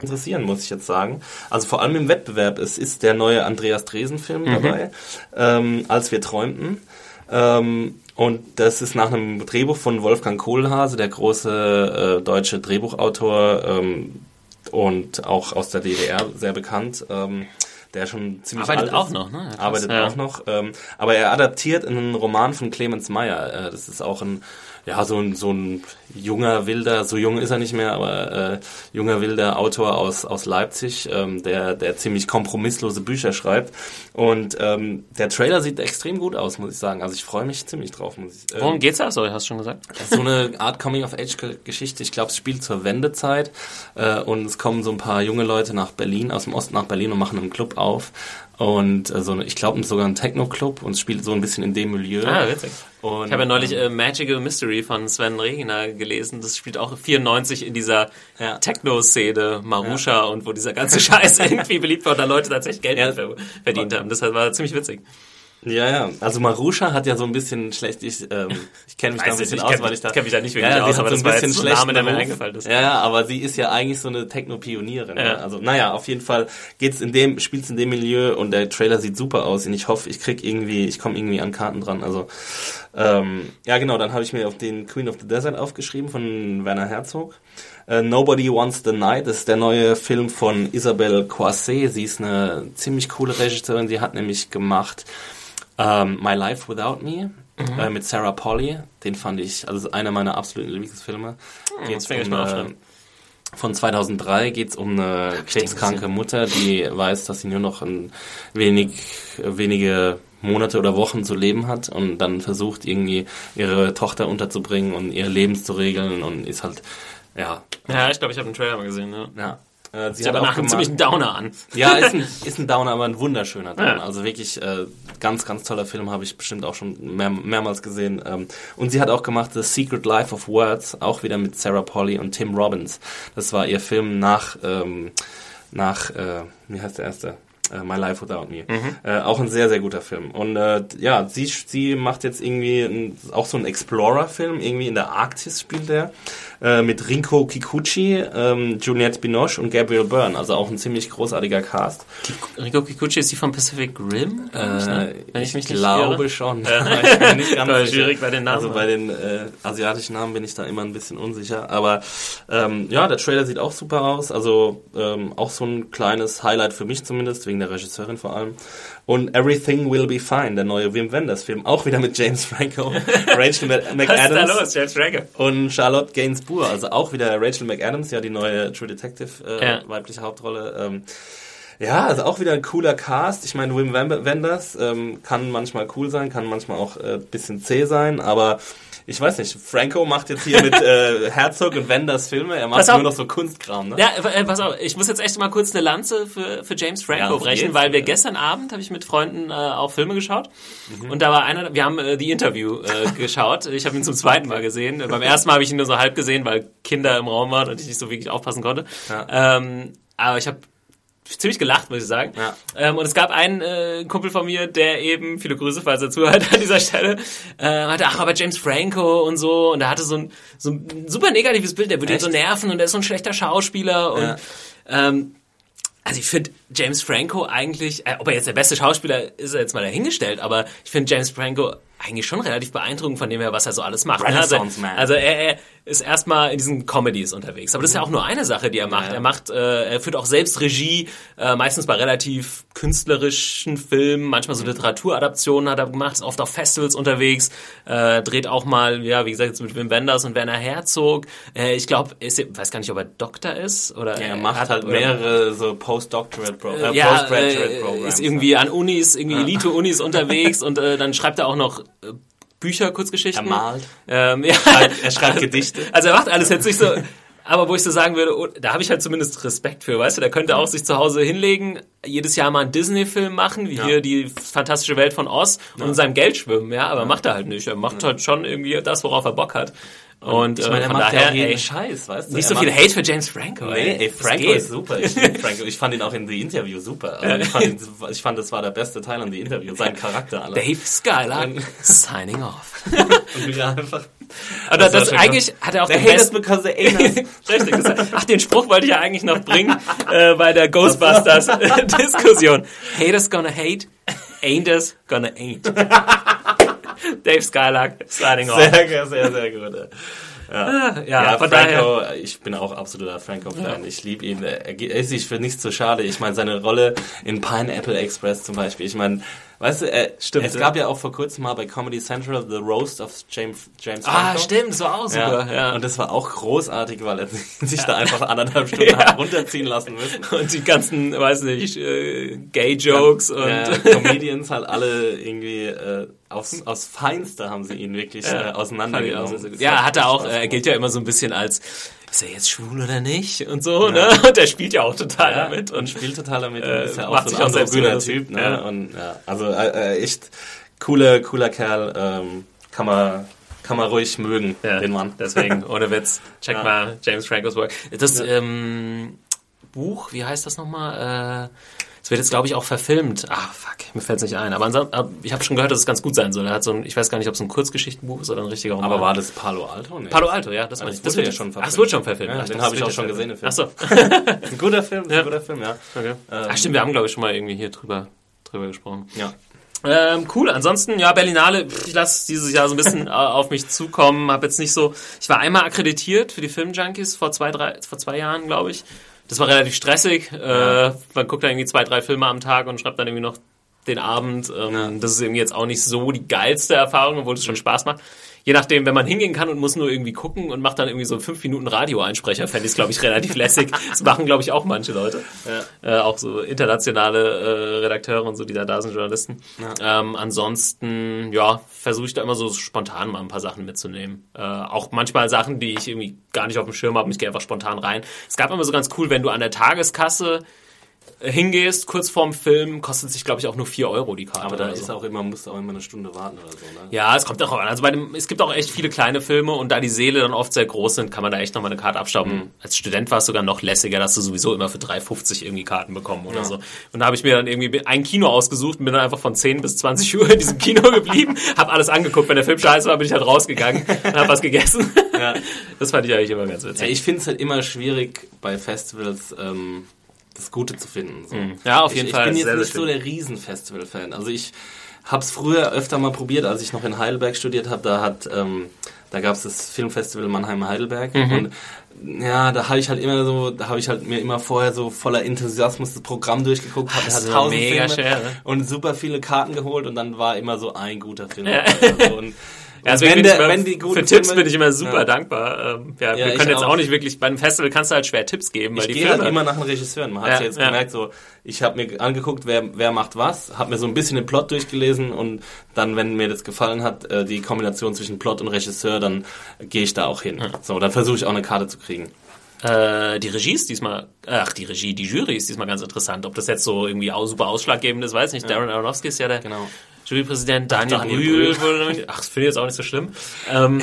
Interessieren, muss ich jetzt sagen. Also vor allem im Wettbewerb. Es ist der neue Andreas Dresen-Film dabei, ähm, als wir träumten. Ähm, und das ist nach einem Drehbuch von Wolfgang Kohlhase, der große äh, deutsche Drehbuchautor ähm, und auch aus der DDR sehr bekannt. Ähm, der schon ziemlich Arbeitet alt auch ist. noch, ne? Arbeitet ja. auch noch. Ähm, aber er adaptiert einen Roman von Clemens Meyer. Äh, das ist auch ein, ja, so ein, so ein junger, wilder, so jung ist er nicht mehr, aber äh, junger, wilder Autor aus, aus Leipzig, ähm, der, der ziemlich kompromisslose Bücher schreibt. Und ähm, der Trailer sieht extrem gut aus, muss ich sagen. Also ich freue mich ziemlich drauf. Muss ich, ähm, Worum geht's da? Sorry, hast du schon gesagt? so eine Art Coming-of-Age-Geschichte. Ich glaube, es spielt zur Wendezeit äh, und es kommen so ein paar junge Leute nach Berlin, aus dem Osten nach Berlin und machen einen Club auf. Und äh, so eine, ich glaube sogar ein Techno-Club und es spielt so ein bisschen in dem Milieu. Ah, witzig. Und, Ich habe ja neulich äh, Magical Mystery von Sven Reginer gelesen. Das spielt auch 94 in dieser Ja. Techno-Szene, Marusha und wo dieser ganze Scheiß irgendwie beliebt war und da Leute tatsächlich Geld Ja. verdient haben. Das war ziemlich witzig. Ja, ja. Also Marusha hat ja so ein bisschen schlecht. Ich, ähm, ich kenne mich da ein bisschen ich, aus, weil ich da kenn mich da nicht wirklich ja, ja, aus, aber hat das war jetzt so ein Name, der mir eingefallen ist. Ja, ja, aber sie ist ja eigentlich so eine Techno-Pionierin. Ja. Ne? Also naja, auf jeden Fall geht's in dem, spielt's in dem Milieu und der Trailer sieht super aus und ich hoffe, ich krieg irgendwie, ich komme irgendwie an Karten dran. Also ähm, ja, genau. Dann habe ich mir auf den Queen of the Desert aufgeschrieben von Werner Herzog. Äh, Nobody Wants the Night das ist der neue Film von Isabelle Coisset. Sie ist eine ziemlich coole Regisseurin. Sie hat nämlich gemacht ähm, My Life Without Me Mhm. äh, mit Sarah Polly. Den fand ich, also einer meiner absoluten Lieblingsfilme. Geht's das um, mal äh, von 2003 geht's um eine krebskranke Mutter, die weiß, dass sie nur noch ein wenig, wenige Monate oder Wochen zu leben hat und dann versucht irgendwie ihre Tochter unterzubringen und ihr Leben zu regeln und ist halt, ja, Ja, ich glaube, ich habe den Trailer mal gesehen. Ja. ja. Äh, sie Sieht aber nach einem ziemlichen Downer an. ja, ist ein, ist ein Downer, aber ein wunderschöner Downer. Ja. Also wirklich äh, ganz, ganz toller Film, habe ich bestimmt auch schon mehr, mehrmals gesehen. Ähm, und sie hat auch gemacht The Secret Life of Words, auch wieder mit Sarah Polly und Tim Robbins. Das war ihr Film nach, ähm, nach äh, wie heißt der erste? Äh, My Life Without Me. Äh, auch ein sehr, sehr guter Film. Und äh, ja, sie, sie macht jetzt irgendwie ein, auch so einen Explorer-Film, irgendwie in der Arktis spielt er, äh, mit Rinko Kikuchi, ähm, Juliette Binoche und Gabriel Byrne. Also auch ein ziemlich großartiger Cast. Rico Kikuchi ist die von Pacific Rim? ich, ne? Wenn ich mich nicht glaube irre. schon. ich bin nicht ganz schwierig bei den Namen. Also bei den asiatischen Namen bin ich da immer ein bisschen unsicher. Aber ähm, ja, der Trailer sieht auch super aus. Also ähm, auch so ein kleines Highlight für mich zumindest, wegen der Regisseurin vor allem. Und Everything Will Be Fine, der neue Wim Wenders Film, auch wieder mit James Franco, Rachel Mc- Was ist da McAdams los, James Franco? und Charlotte Gainsbourg, also auch wieder Rachel McAdams, ja die neue True Detective äh, Ja. weibliche Hauptrolle. Ähm, Ja, also auch wieder ein cooler Cast. Ich meine, Wim Wenders ähm, kann manchmal cool sein, kann manchmal auch ein äh, bisschen zäh sein, aber ich weiß nicht, Franco macht jetzt hier mit äh, Herzog und Wenders Filme, er macht auf. nur noch so Kunstkram, ne? Ja, äh, pass auf, ich muss jetzt echt mal kurz eine Lanze für, für James Franco Ja, brechen, weil wir ja. gestern Abend habe ich mit Freunden äh, auch Filme geschaut Mhm. und da war einer, wir haben äh, die Interview äh, geschaut. Ich habe ihn zum zweiten Mal gesehen. Äh, Beim ersten Mal habe ich ihn nur so halb gesehen, weil Kinder im Raum waren und ich nicht so wirklich aufpassen konnte. Ähm, aber ich habe ziemlich gelacht, muss ich sagen. Ja. Ähm, und es gab einen äh, Kumpel von mir, der eben, viele Grüße, falls er zuhört an dieser Stelle, äh, hatte, ach, aber James Franco und so, und er hatte so ein, so ein super negatives Bild, der würde ihn so nerven und er ist so ein schlechter Schauspieler und Ja. ähm, also ich finde James Franco eigentlich, äh, ob er jetzt der beste Schauspieler ist, ist er jetzt mal dahingestellt, aber ich finde James Franco eigentlich schon relativ beeindruckend von dem her, was er so alles macht. ne? Also, also er, er ist erstmal in diesen Comedies unterwegs. Aber das ist ja auch nur eine Sache, die er macht. Ja. Er macht, äh, er führt auch selbst Regie, äh, meistens bei relativ künstlerischen Filmen, manchmal so Literaturadaptionen hat er gemacht, ist oft auf Festivals unterwegs, äh, dreht auch mal, ja, wie gesagt, jetzt mit Wim Wenders und Werner Herzog. Äh, ich glaube, ich weiß gar nicht, ob er Doktor ist oder Er macht hat- halt mehrere so Postdoctorate Pro äh, ja, Postgraduate äh, Programs. ist irgendwie an Unis, irgendwie Elite-Unis unterwegs und dann schreibt er auch noch Bücher, Kurzgeschichten. Er malt. Ähm, ja. er schreibt Gedichte. Also er macht alles jetzt nicht so. Aber wo ich so sagen würde, oh, da habe ich halt zumindest Respekt für, weißt du, der könnte auch sich zu Hause hinlegen, jedes Jahr mal einen Disney-Film machen, wie hier die fantastische Welt von Oz und in seinem Geld schwimmen, ja, aber macht er halt nicht. Er macht halt schon irgendwie das, worauf er Bock hat. Und ich meine, äh, er von macht ja daher, auch jeden ey, Scheiß, weißt du? nicht Er so viel Hate für James Franco. Nee, ey, Franco ist super. Ich liebe Franco. Ich fand ihn auch in The Interview super. Also ich, fand ihn, ich fand, das war der beste Teil an The Interview. Sein Charakter alle. Dave Skylark signing off. Und wie er einfach... Aber Das das, eigentlich hat er auch den besten because they ain't. Richtig. das- Ach, den Spruch wollte ich ja eigentlich noch bringen äh, bei der Ghostbusters-Diskussion. Haters gonna hate, ain'ters gonna ain't. Dave Skylark, signing off. Sehr, sehr, sehr, gut. Ja, Ja, von daher. Franco, ich bin auch absoluter Franco-Fan. Ich liebe ihn. Er er ist sich für nichts zu schade. Ich meine, seine Rolle in Pineapple Express zum Beispiel. Ich meine, weißt du, er, Stimmt, es ja. gab ja auch vor kurzem mal bei Comedy Central The Roast of James, James Ah, Franco. stimmt, das war auch super. Ja. Ja. Und das war auch großartig, weil er sich da einfach anderthalb Stunden hat runterziehen lassen müssen. Und die ganzen, weiß nicht, äh, Gay-Jokes und Ja, Comedians halt alle irgendwie äh, aufs, aufs Feinste haben sie ihn wirklich äh, auseinandergenommen. Ja, hat er auch, äh, er gemacht. gilt ja immer so ein bisschen als, ist er jetzt schwul oder nicht? Und so, ne? Und der spielt ja auch total ja, damit. und Und spielt total damit äh, und ist ja macht auch sich so auch ein selbst grüner. Typ, ne? Ja. Und ja, also äh, äh, echt cooler, cooler Kerl, ähm, kann man kann man ruhig mögen, Ja, den Mann. Deswegen, ohne Witz, check Ja. mal James Francos Work. Das ähm, Buch, wie heißt das nochmal? Äh, es wird jetzt, glaube ich, auch verfilmt. Ah, fuck, mir fällt es nicht ein. Aber ansonsten, aber ich habe schon gehört, dass es ganz gut sein soll. Er hat so ein, ich weiß gar nicht, ob es ein Kurzgeschichtenbuch ist oder ein richtiger Roman. Aber war das Palo Alto? Nee. Palo Alto, ja, das Ah, war das wurde wird ja schon Ach, verfilmt. es wird schon verfilmt. Ja, Ach, den das habe ich auch schon gesehen, den Ach Film. so. Ist ein guter Film, Ja. ein guter Film, ja. Okay. Ähm, Ach stimmt, wir haben, glaube ich, schon mal irgendwie hier drüber, drüber gesprochen. Ja. Ähm, cool. Ansonsten, ja, Berlinale, ich lasse dieses Jahr so ein bisschen äh, auf mich zukommen. Hab jetzt nicht so. Ich war einmal akkreditiert für die Filmjunkies vor zwei, drei, vor zwei Jahren, glaube ich. Das war relativ stressig. Äh, man guckt da irgendwie zwei, drei Filme am Tag und schreibt dann irgendwie noch den Abend. Ähm, Das ist irgendwie jetzt auch nicht so die geilste Erfahrung, obwohl es schon Spaß macht. Je nachdem, wenn man hingehen kann und muss nur irgendwie gucken und macht dann irgendwie so fünf Minuten Radioeinsprecher, fände ich es, glaube ich, relativ lässig. Das machen, glaube ich, auch manche Leute. Äh, auch so internationale äh, Redakteure und so, die da da sind, Journalisten. Ähm, ansonsten, ja, versuche ich da immer so spontan mal ein paar Sachen mitzunehmen. Äh, auch manchmal Sachen, die ich irgendwie gar nicht auf dem Schirm habe, ich gehe einfach spontan rein. Es gab immer so ganz cool, wenn du an der Tageskasse hingehst, kurz vorm Film, kostet sich, glaube ich, auch nur 4 Euro die Karte. Aber da ist so. auch immer, musst du auch immer eine Stunde warten oder so, ne? Ja, es kommt auch an. Also bei dem, es gibt auch echt viele kleine Filme und da die Seele dann oft sehr groß sind, kann man da echt nochmal eine Karte abstauben. Mhm. Als Student war es sogar noch lässiger, dass du sowieso immer für 3,50 irgendwie Karten bekommen oder so. Und da habe ich mir dann irgendwie ein Kino ausgesucht und bin dann einfach von 10 bis 20 Uhr in diesem Kino geblieben, habe alles angeguckt. Wenn der Film scheiße war, bin ich halt rausgegangen und habe was gegessen. Ja. Das fand ich eigentlich immer ganz Ja, witzig. ich finde es halt immer schwierig bei Festivals ähm, das Gute zu finden. So. Mhm. Ja, auf jeden ich, Fall. Ich bin jetzt Sehr, sehr nicht so der Riesen-Festival-Fan. Also ich habe es früher öfter mal probiert, als ich noch in Heidelberg studiert habe. Da hat ähm, da gab es das Filmfestival Mannheim-Heidelberg Mhm. und ja, da habe ich halt immer so, da habe ich halt mir immer vorher so voller Enthusiasmus das Programm durchgeguckt, habe Das halt ist tausend mega Filme schwer, ne? und super viele Karten geholt und dann war immer so ein guter Film. Ja. dabei. Also, und Ja, deswegen wenn der- immer, wenn die guten für Tipps Filme- bin ich immer super Ja. dankbar. Ähm, ja, wir können jetzt auch. auch. nicht wirklich, bei einem Festival kannst du halt schwer Tipps geben, weil Ich die gehe halt immer nach den Regisseuren. Man hat Ja, jetzt gemerkt, so ich habe mir angeguckt, wer, wer macht was, habe mir so ein bisschen den Plot durchgelesen und dann, wenn mir das gefallen hat, äh, die Kombination zwischen Plot und Regisseur, dann gehe ich da auch hin. So, dann versuche ich auch eine Karte zu kriegen. Äh, die Regie ist diesmal, ach, die Regie, die Jury ist diesmal ganz interessant. Ob das jetzt so irgendwie auch super ausschlaggebend ist, weiß ich nicht. Darren Aronofsky ist ja der Genau. Jurypräsident. Daniel, Daniel Brühl Brühl. Ach, das finde ich jetzt auch nicht so schlimm. Ähm,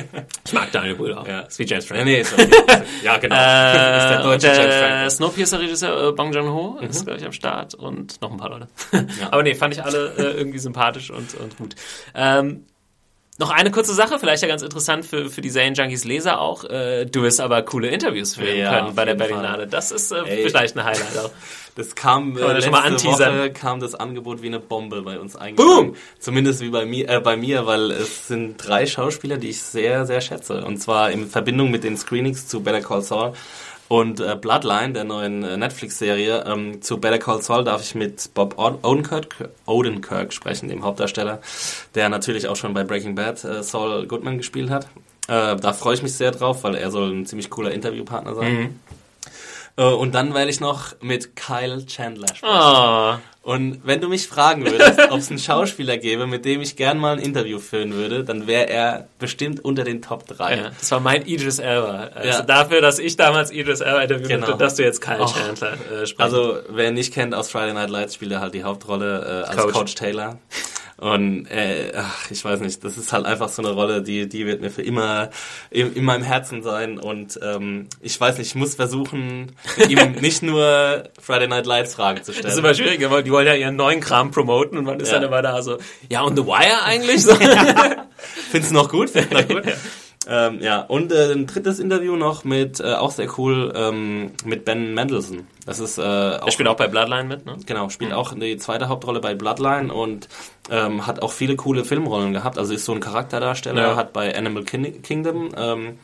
ich mag Daniel Brühl auch. Ja. Ist wie James Nee, Franco. nee, ist ja, genau. Äh, ist der deutsche James. Mhm. Snowpiercer-Regisseur äh, Bong Joon-ho ist, glaube ich, am Start und noch ein paar Leute. Aber nee, fand ich alle äh, irgendwie sympathisch und, und gut. Ähm, noch eine kurze Sache, vielleicht ja ganz interessant für, für die Serien-Junkies Leser auch. Äh, du wirst aber coole Interviews führen Ja, können bei der Berlinale. Das ist äh, vielleicht ein Highlight auch. Das kam äh, letzte? Woche kam das Angebot wie eine Bombe bei uns eingegangen. Boom! Zumindest wie bei mir, äh, bei mir, weil es sind drei Schauspieler, die ich sehr, sehr schätze. Und zwar in Verbindung mit den Screenings zu Better Call Saul und äh, Bloodline, der neuen äh, Netflix-Serie. Ähm, zu Better Call Saul darf ich mit Bob Od- Odenkirk, Odenkirk sprechen, dem Hauptdarsteller, der natürlich auch schon bei Breaking Bad äh, Saul Goodman gespielt hat. Äh, da freue ich mich sehr drauf, weil er soll ein ziemlich cooler Interviewpartner sein. Äh, Und dann werde ich noch mit Kyle Chandler sprechen. Oh, Und wenn du mich fragen würdest, ob es einen Schauspieler gäbe, mit dem ich gern mal ein Interview führen würde, dann wäre er bestimmt unter den Top 3. ja, das war mein Idris Elba. Also Ja. dafür, dass ich damals Idris Elba interviewt Genau. habe, dass du jetzt Kyle Oh. Chandler äh, sprichst. Also, wer nicht kennt aus Friday Night Lights, spielt er halt die Hauptrolle äh, als Coach. Coach. Taylor. Und äh, ach, ich weiß nicht, das ist halt einfach so eine Rolle, die, die wird mir für immer in, in meinem Herzen sein. Und ähm, ich weiß nicht, ich muss versuchen, ihm nicht nur Friday Night Lights Fragen zu stellen. Das ist immer schwierig, weil die wollen ja ihren neuen Kram promoten und man ist Ja. dann immer da so, ja, und The Wire eigentlich? So. Findest du noch gut? Findest du noch gut? ähm, ja, und äh, ein drittes Interview noch mit, äh, auch sehr cool, ähm, mit Ben Mendelssohn. Das ist äh, auch, Er spielt auch bei Bloodline mit, ne? genau, spielt auch die zweite Hauptrolle bei Bloodline und ähm, hat auch viele coole Filmrollen gehabt. Also ist so ein Charakterdarsteller, Ja. hat bei Animal Kin Kingdom ähm,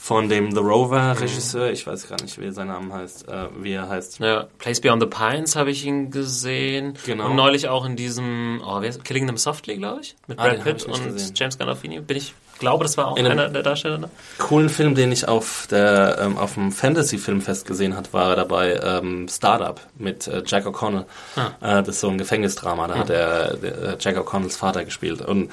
von dem The Rover Regisseur, ich weiß gar nicht, wie sein Name heißt, äh, wie er heißt. Ja, Place Beyond the Pines habe ich ihn gesehen. Genau. Und neulich auch in diesem, oh, wer ist, Killing Them Softly, glaube ich, mit Ah, Brad hab Pitt und gesehen. James Gandolfini. Bin ich, glaube, das war auch In einer der Darsteller. Ne? Coolen Film, den ich auf der ähm, auf dem Fantasy Filmfest gesehen hat, war dabei ähm, Startup mit äh, Jack O'Connell. Äh, das ist so ein Gefängnisdrama. Da hat er äh, Jack O'Connells Vater gespielt und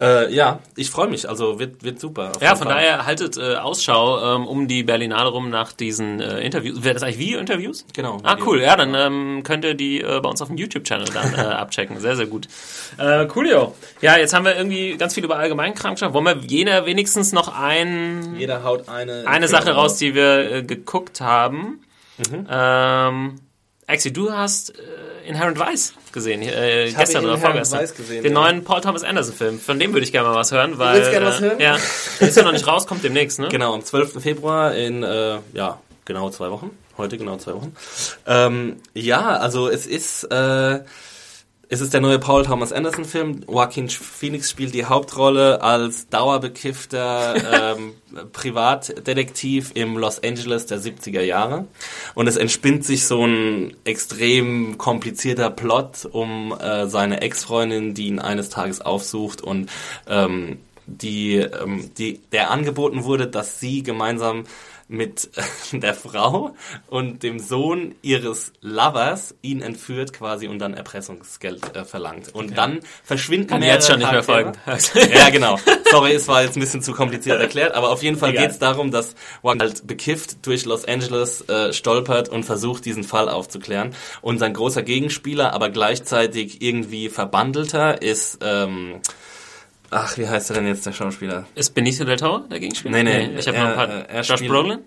äh, ja, ich freue mich. Also wird wird super. Ja, von Fall. daher haltet äh, Ausschau ähm, um die Berlinale rum nach diesen äh, Interviews. Wäre das eigentlich Video-Interviews? Genau, Ah, Video. cool. Ja, dann ähm, könnt ihr die äh, bei uns auf dem YouTube-Channel dann äh, abchecken. Sehr, sehr gut. Äh, coolio. Ja, jetzt haben wir irgendwie ganz viel über Allgemeinkram gesprochen. Wollen wir jener wenigstens noch ein, Jeder haut eine eine Sache raus, die wir äh, geguckt haben? Mhm. Ähm, Axi, du hast äh, Inherent Vice gesehen, äh, habe gestern oder vorgestern. Vice gesehen, Den ja. neuen Paul Thomas Anderson Film. Von dem würde ich gerne mal was hören, weil willst gerne was äh, hören? ja, der ist ja noch nicht raus, kommt demnächst, ne? Genau, am 12. Februar in, äh, ja, genau zwei Wochen. Heute genau zwei Wochen. Ähm, ja, also es ist, äh, es ist der neue Paul Thomas Anderson Film. Joaquin Phoenix spielt die Hauptrolle als dauerbekiffter ähm, Privatdetektiv im Los Angeles der 70er Jahre. Und es entspinnt sich so ein extrem komplizierter Plot um äh, seine Ex-Freundin, die ihn eines Tages aufsucht und ähm, die, ähm, die, der angeboten wurde, dass sie gemeinsam mit der Frau und dem Sohn ihres Lovers ihn entführt quasi und dann Erpressungsgeld äh, verlangt. Und dann verschwinden Kann mehrere jetzt schon nicht mehr folgen. Ja, genau. Sorry, es war jetzt ein bisschen zu kompliziert erklärt, aber auf jeden Fall geht es darum, dass Juan halt bekifft durch Los Angeles äh, stolpert und versucht, diesen Fall aufzuklären. Und sein großer Gegenspieler, aber gleichzeitig irgendwie verbandelter, ist... Ähm, Ach, wie heißt er denn jetzt, der Schauspieler? Ist Benicio del Toro der Gegenspieler? Nee, nee. ich habe noch ein paar. äh, er Josh Brolin?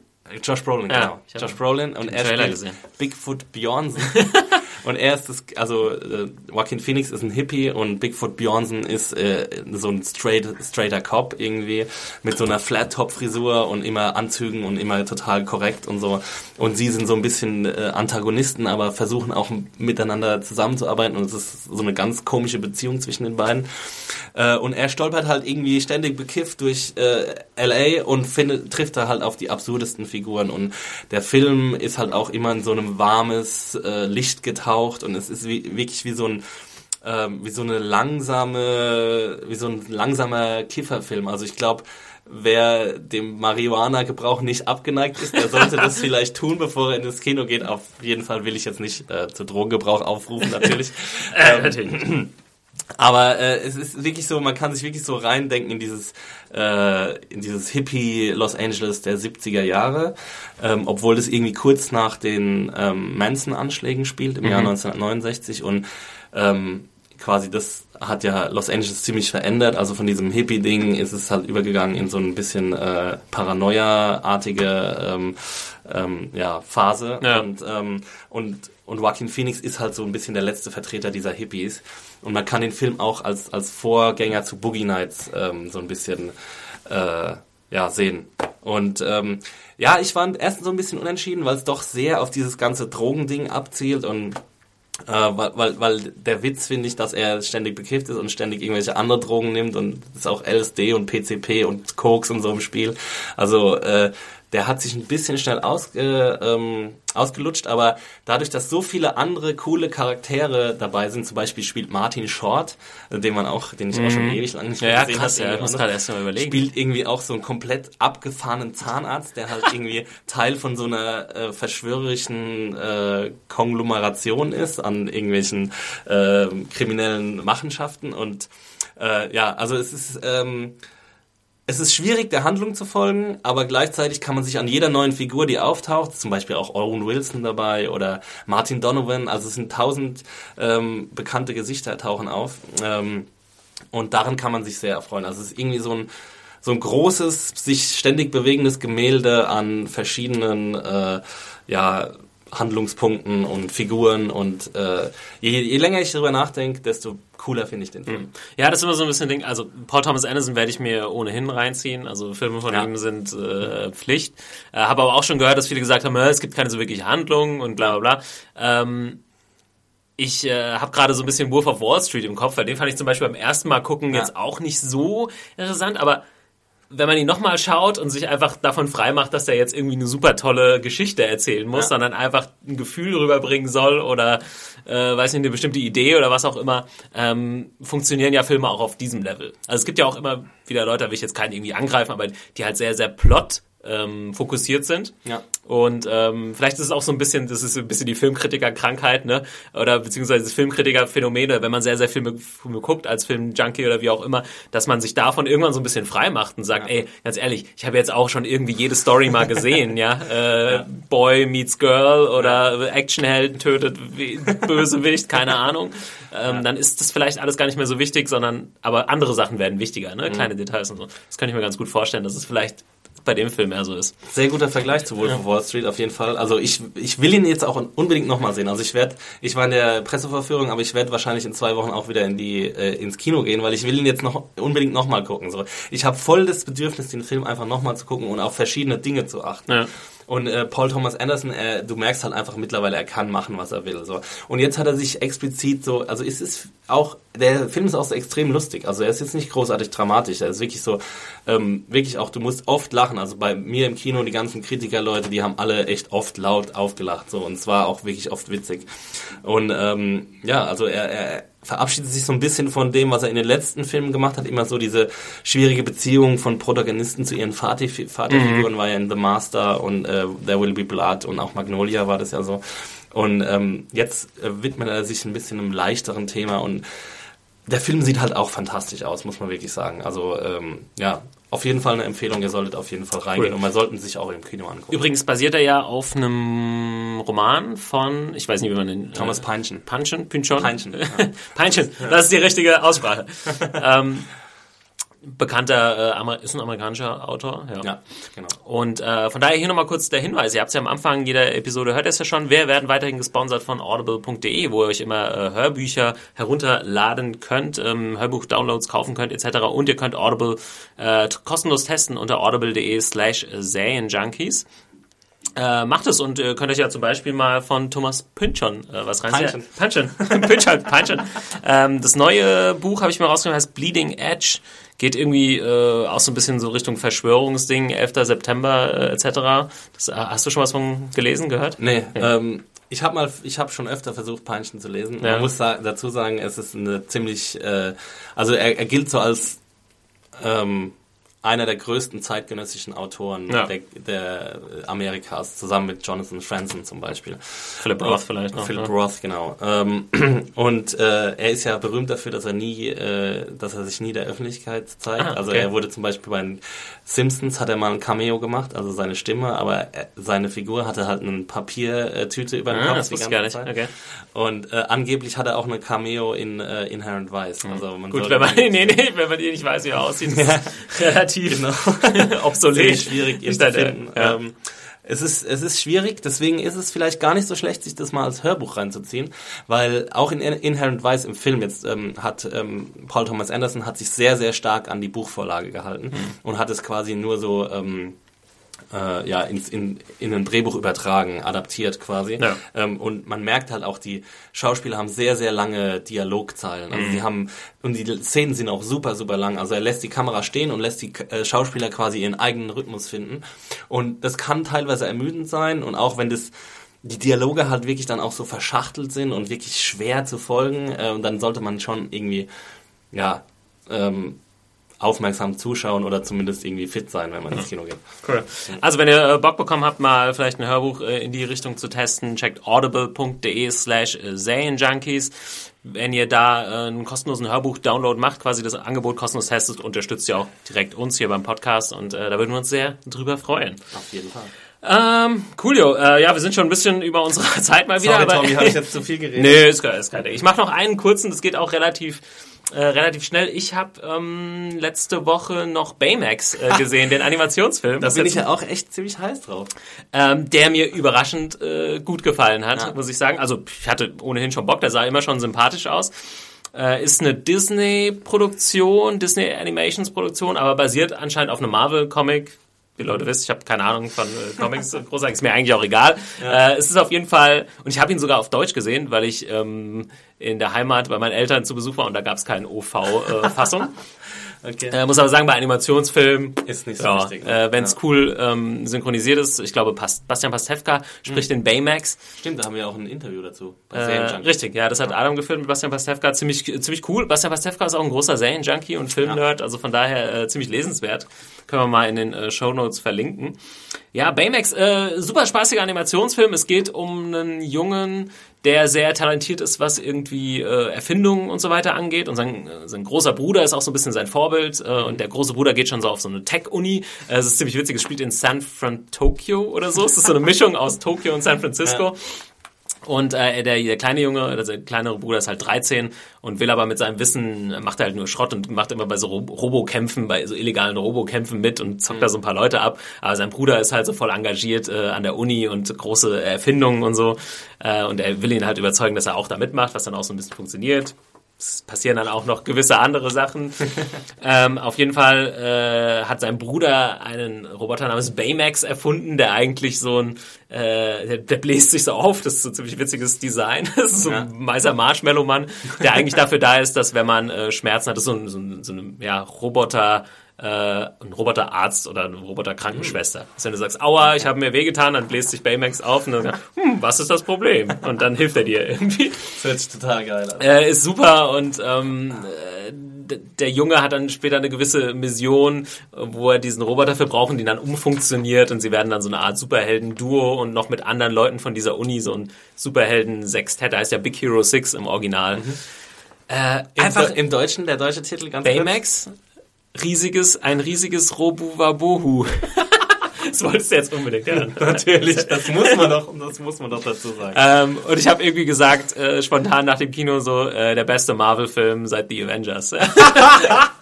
Josh Brolin, Ja, genau. Josh Brolin und er Trailer spielt gesehen. Bigfoot Bjornsen. und er ist das, also äh, Joaquin Phoenix ist ein Hippie und Bigfoot Bjornsen ist äh, so ein straight, straighter Cop irgendwie mit so einer Flat-Top-Frisur und immer Anzügen und immer total korrekt und so. Und sie sind so ein bisschen äh, Antagonisten, aber versuchen auch miteinander zusammenzuarbeiten und es ist so eine ganz komische Beziehung zwischen den beiden. Äh, und er stolpert halt irgendwie ständig bekifft durch äh, LA und findet, trifft da halt auf die absurdesten Figuren. Und der Film ist halt auch immer in so einem warmes äh, Licht getaucht und es ist wie, wirklich wie so ein ähm, wie so eine langsame, wie so ein langsamer Kifferfilm. Also ich glaube, wer dem Marihuana-Gebrauch nicht abgeneigt ist, der sollte das vielleicht tun, bevor er in das Kino geht. Auf jeden Fall will ich jetzt nicht äh, zu Drogengebrauch aufrufen, natürlich. Äh, ähm, natürlich. aber äh, es ist wirklich so, man kann sich wirklich so reindenken in dieses, äh, in dieses Hippie Los Angeles der 70er Jahre, ähm, obwohl das irgendwie kurz nach den ähm, Manson-Anschlägen spielt im Jahr 1969 und ähm, quasi das hat ja Los Angeles ziemlich verändert. Also von diesem Hippie-Ding ist es halt übergegangen in so ein bisschen äh, Paranoia-artige ähm, ähm, ja, Phase. Ja. Und, ähm, und, und Joaquin Phoenix ist halt so ein bisschen der letzte Vertreter dieser Hippies. Und man kann den Film auch als, als Vorgänger zu Boogie Nights ähm, so ein bisschen äh, ja, sehen. Und ähm, ja, ich war erst so ein bisschen unentschieden, weil es doch sehr auf dieses ganze Drogending abzielt und äh, weil, weil, weil der Witz finde ich, dass er ständig bekifft ist und ständig irgendwelche andere Drogen nimmt und ist auch LSD und PCP und Koks und so im Spiel. Also äh, der hat sich ein bisschen schnell aus, äh, ähm, ausgelutscht, aber dadurch, dass so viele andere coole Charaktere dabei sind, zum Beispiel spielt Martin Short, äh, den man auch, den ich auch schon ewig lang nicht mehr ja, gesehen habe, ja, muss gerade erst mal überlegen. spielt irgendwie auch so einen komplett abgefahrenen Zahnarzt, der halt irgendwie Teil von so einer äh, verschwörerischen äh, Konglomeration ist an irgendwelchen äh, kriminellen Machenschaften und äh, ja, also es ist ähm, es ist schwierig, der Handlung zu folgen, aber gleichzeitig kann man sich an jeder neuen Figur, die auftaucht, zum Beispiel auch Owen Wilson dabei oder Martin Donovan, also es sind tausend ähm, bekannte Gesichter tauchen auf ähm, und daran kann man sich sehr erfreuen. Also es ist irgendwie so ein so ein großes, sich ständig bewegendes Gemälde an verschiedenen äh, ja, Handlungspunkten und Figuren und äh, je, je länger ich darüber nachdenke, desto cooler finde ich den Film. Ja, das ist immer so ein bisschen Ding. Also Paul Thomas Anderson werde ich mir ohnehin reinziehen. Also Filme von Ja. ihm sind äh, Pflicht. Äh, Habe aber auch schon gehört, dass viele gesagt haben, es gibt keine so wirkliche Handlung und bla bla bla. Ähm, ich äh, habe gerade so ein bisschen Wolf of Wall Street im Kopf, weil den fand ich zum Beispiel beim ersten Mal gucken Ja. jetzt auch nicht so interessant, aber wenn man ihn nochmal schaut und sich einfach davon frei macht, dass er jetzt irgendwie eine super tolle Geschichte erzählen muss, Ja. sondern einfach ein Gefühl rüberbringen soll oder äh, weiß nicht, eine bestimmte Idee oder was auch immer, ähm, funktionieren ja Filme auch auf diesem Level. Also es gibt ja auch immer wieder Leute, da will ich jetzt keinen irgendwie angreifen, aber die halt sehr, sehr plot ähm, fokussiert sind. Ja. Und ähm, vielleicht ist es auch so ein bisschen, das ist ein bisschen die Filmkritiker-Krankheit, ne? Oder beziehungsweise das Filmkritiker-Phänomen, wenn man sehr, sehr Filme, Filme guckt als Filmjunkie oder wie auch immer, dass man sich davon irgendwann so ein bisschen frei macht und sagt, ey, ganz ehrlich, ich habe jetzt auch schon irgendwie jede Story mal gesehen, ja. Äh, Boy meets Girl oder Actionhelden tötet Bösewicht, keine Ahnung. Ähm, Dann ist das vielleicht alles gar nicht mehr so wichtig, sondern aber andere Sachen werden wichtiger, ne? Kleine Details und so. Das kann ich mir ganz gut vorstellen, dass es vielleicht bei dem Film eher so ist. Sehr guter Vergleich zu Wolf of Wall Street auf jeden Fall. Also ich, ich will ihn jetzt auch unbedingt nochmal sehen. Also ich werde, ich war in der Presseverführung, aber ich werde wahrscheinlich in zwei Wochen auch wieder in die äh, ins Kino gehen, weil ich will ihn jetzt noch unbedingt nochmal gucken. So, ich habe voll das Bedürfnis, den Film einfach nochmal zu gucken und auf verschiedene Dinge zu achten. Ja. Und äh, Paul Thomas Anderson, äh, du merkst halt einfach mittlerweile, er kann machen, was er will. So. Und jetzt hat er sich explizit so, also es ist auch, der Film ist auch so extrem lustig. Also er ist jetzt nicht großartig dramatisch. Er ist wirklich so, ähm, wirklich auch, du musst oft lachen. Also bei mir im Kino, die ganzen Kritikerleute, die haben alle echt oft laut aufgelacht. So. Und zwar auch wirklich oft witzig. Und ähm, ja, also er, er verabschiedet sich so ein bisschen von dem, was er in den letzten Filmen gemacht hat. Immer so diese schwierige Beziehung von Protagonisten zu ihren Vati- Vaterfiguren war ja in The Master und äh, There Will Be Blood und auch Magnolia war das ja so. Und ähm, jetzt äh, widmet er sich ein bisschen einem leichteren Thema und der Film sieht halt auch fantastisch aus, muss man wirklich sagen. Also ähm, ja, auf jeden Fall eine Empfehlung. Ihr solltet auf jeden Fall reingehen Cool. und man sollten sich auch im Kino angucken. Übrigens basiert er ja auf einem Roman von, ich weiß nicht, wie man den... Thomas äh, Pynchon. Pynchon? Pynchon? Pynchon, ja. Pynchon, das ist die richtige Aussprache. ähm, bekannter, äh, ist ein amerikanischer Autor. Ja. Ja, genau. Und äh, von daher hier nochmal kurz der Hinweis. Ihr habt es ja am Anfang jeder Episode, hört es ja schon. Wir werden weiterhin gesponsert von audible.de, wo ihr euch immer äh, Hörbücher herunterladen könnt, ähm, Hörbuch-Downloads kaufen könnt etc. Und ihr könnt Audible äh, kostenlos testen unter audible.de slash Serienjunkies. Äh, macht es und äh, könnt euch ja zum Beispiel mal von Thomas Pynchon äh, was reinziehen. Pynchon. Pynchon. Pynchon. ähm, das neue Buch habe ich mir rausgenommen, heißt Bleeding Edge. Geht irgendwie äh, auch so ein bisschen so Richtung Verschwörungsding, 11. September äh, etc. Das, äh, hast du schon was von gelesen, gehört? Nee, ähm, Ich habe mal, ich habe schon öfter versucht, Peinchen zu lesen. Ja. Man muss sa dazu sagen, es ist eine ziemlich, äh, also er, er gilt so als ähm, einer der größten zeitgenössischen Autoren Ja. der, der Amerikas, zusammen mit Jonathan Franzen zum Beispiel. Philip Roth vielleicht noch. Philip ne? Roth, genau. Ähm, und äh, er ist ja berühmt dafür, dass er nie, äh, dass er sich nie der Öffentlichkeit zeigt. Ah, Also okay. er wurde zum Beispiel bei den Simpsons hat er mal ein Cameo gemacht, also seine Stimme, aber er, seine Figur hatte halt eine Papiertüte über den Ah, Kopf das die ganze gar nicht. Zeit. Okay. Und äh, angeblich hat er auch eine Cameo in äh, Inherent Vice. Also man Gut, wenn man, nee, nee, wenn man die nicht weiß, wie er aussieht, ist es relativ Genau. obsolet. Schwierig ihn zu finden. Ja. Ähm, es ist, es ist schwierig, deswegen ist es vielleicht gar nicht so schlecht, sich das mal als Hörbuch reinzuziehen, weil auch in Inherent Vice im Film jetzt ähm, hat ähm, Paul Thomas Anderson hat sich sehr, sehr stark an die Buchvorlage gehalten Mhm. und hat es quasi nur so ähm, äh, ja, ins, in, in ein Drehbuch übertragen, adaptiert quasi. Ja. Ähm, und man merkt halt auch, die Schauspieler haben sehr, sehr lange Dialogzeilen. Also Mhm. sie haben, und die Szenen sind auch super, super lang. Also er lässt die Kamera stehen und lässt die äh, Schauspieler quasi ihren eigenen Rhythmus finden. Und das kann teilweise ermüdend sein und auch wenn das die Dialoge halt wirklich dann auch so verschachtelt sind und wirklich schwer zu folgen, äh, und dann sollte man schon irgendwie, ja, ähm, aufmerksam zuschauen oder zumindest irgendwie fit sein, wenn man ins Kino geht. Cool. Also wenn ihr äh, Bock bekommen habt, mal vielleicht ein Hörbuch äh, in die Richtung zu testen, checkt audible.de slash Junkies. Wenn ihr da äh, einen kostenlosen Hörbuch-Download macht, quasi das Angebot kostenlos testet, unterstützt ihr auch direkt uns hier beim Podcast und äh, da würden wir uns sehr drüber freuen. Auf jeden Fall. Ähm, coolio. Äh, ja, wir sind schon ein bisschen über unsere Zeit mal wieder. Sorry, aber Tommy, habe ich jetzt zu viel geredet? Nee, ist ist kein Ding. Ich mache noch einen kurzen, das geht auch relativ äh, relativ schnell. Ich habe ähm, letzte Woche noch Baymax äh, gesehen, den Animationsfilm. Da bin ich ja auch echt ziemlich heiß drauf. ähm, der mir überraschend äh, gut gefallen hat, Ja. muss ich sagen. Also ich hatte ohnehin schon Bock, der sah immer schon sympathisch aus. Äh, ist eine Disney-Produktion, Disney Animations-Produktion, aber basiert anscheinend auf einem Marvel-Comic. Wie Leute wisst, ich habe keine Ahnung von äh, Comics, großartig, ist mir eigentlich auch egal. Äh, es ist auf jeden Fall, und ich habe ihn sogar auf Deutsch gesehen, weil ich ähm, in der Heimat bei meinen Eltern zu Besuch war und da gab es keine OV-Fassung. Okay. Äh, muss aber sagen, bei Animationsfilmen Ist nicht so ja, wichtig, ne? Äh, Wenn es Ja. cool ähm, synchronisiert ist, ich glaube, Pas Bastian Pastewka spricht den Baymax. Stimmt, da haben wir auch ein Interview dazu. Äh, richtig, ja, das hat Adam geführt mit Bastian Pastewka. Ziemlich, ziemlich cool. Bastian Pastewka ist auch ein großer Serienjunkie und Filmnerd, also von daher äh, ziemlich lesenswert. Können wir mal in den äh, Show Notes verlinken. Ja, Baymax, äh, super spaßiger Animationsfilm. Es geht um einen Jungen, der sehr talentiert ist, was irgendwie äh, Erfindungen und so weiter angeht. Und sein, äh, sein großer Bruder ist auch so ein bisschen sein Vorbild. Äh, und der große Bruder geht schon so auf so eine Tech-Uni. Äh, es ist ziemlich witzig, es spielt in San Francisco oder so. Es ist so eine Mischung aus Tokio und San Francisco. Und äh, der, der kleine Junge, also der kleinere Bruder ist halt 13 und will aber mit seinem Wissen, macht halt nur Schrott und macht immer bei so Rob Robokämpfen, bei so illegalen Robokämpfen mit und zockt da so ein paar Leute ab. Aber sein Bruder ist halt so voll engagiert äh, an der Uni und große Erfindungen und so. Äh, und er will ihn halt überzeugen, dass er auch da mitmacht, was dann auch so ein bisschen funktioniert. Es passieren dann auch noch gewisse andere Sachen. ähm, auf jeden Fall äh, hat sein Bruder einen Roboter namens Baymax erfunden, der eigentlich so ein, äh, der, der bläst sich so auf. Das ist so ein ziemlich witziges Design. Das ist so ein weißer Marshmallow-Mann, der eigentlich dafür da ist, dass wenn man äh, Schmerzen hat, das ist so ein, so ein, so ein ja, Roboter, äh, ein Roboterarzt oder eine Roboterkrankenschwester. Also wenn du sagst, aua, ich habe mir wehgetan, dann bläst sich Baymax auf und dann sagt, hm, was ist das Problem? Und dann hilft er dir irgendwie. Das hört sich total geil an. Äh, ist super und ähm, äh, der Junge hat dann später eine gewisse Mission, wo er diesen Roboter für brauchen, die dann umfunktioniert und sie werden dann so eine Art Superhelden-Duo und noch mit anderen Leuten von dieser Uni so ein Superhelden-Sextett, heißt ja Big Hero 6 im Original. Äh, Im, einfach Do- Im Deutschen, der deutsche Titel ganz kurz. Riesiges, ein riesiges Robu-Wabohu. das wolltest du jetzt unbedingt hören. Natürlich, das muss man doch, das muss man doch dazu sagen. Ähm, und ich habe irgendwie gesagt, äh, spontan nach dem Kino so, äh, der beste Marvel-Film seit The Avengers.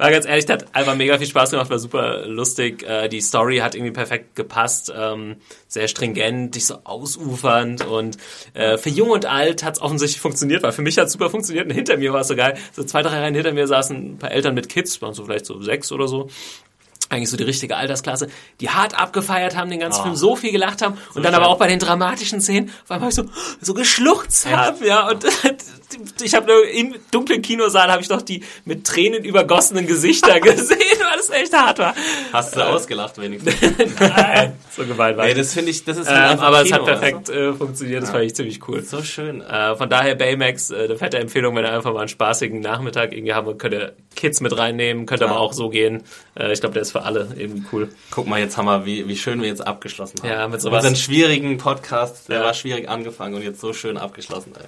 war ganz ehrlich, hat einfach mega viel Spaß gemacht, war super lustig. Äh, die Story hat irgendwie perfekt gepasst, ähm, sehr stringent, nicht so ausufernd und äh, für Jung und Alt hat es offensichtlich funktioniert, weil für mich hat es super funktioniert und hinter mir war es so geil. So zwei, drei Reihen hinter mir saßen ein paar Eltern mit Kids, waren so vielleicht so sechs oder so. eigentlich so die richtige Altersklasse, die hart abgefeiert haben, den ganzen Oh. Film so viel gelacht haben und dann schön. aber auch bei den dramatischen Szenen auf einmal so, so geschluchzt haben, ja, und ich habe nur im dunklen Kinosaal habe ich doch die mit Tränen übergossenen Gesichter gesehen, weil es echt hart war. Hast du ausgelacht wenigstens? Nein, so gemeint war ich. das finde ich, das ist einfach aber es hat perfekt äh, funktioniert, das fand ich ziemlich cool. So schön. Äh, von daher Baymax, äh, eine fette Empfehlung, wenn ihr einfach mal einen spaßigen Nachmittag irgendwie haben könnt ihr Kids mit reinnehmen, könnt aber Ja. auch so gehen. Äh, ich glaube, der ist für alle irgendwie cool. Guck mal, jetzt haben wir, wie, wie schön wir jetzt abgeschlossen haben. Ja, mit sowas- Unseren schwierigen Podcast, der Ja. war schwierig angefangen und jetzt so schön abgeschlossen. Ey.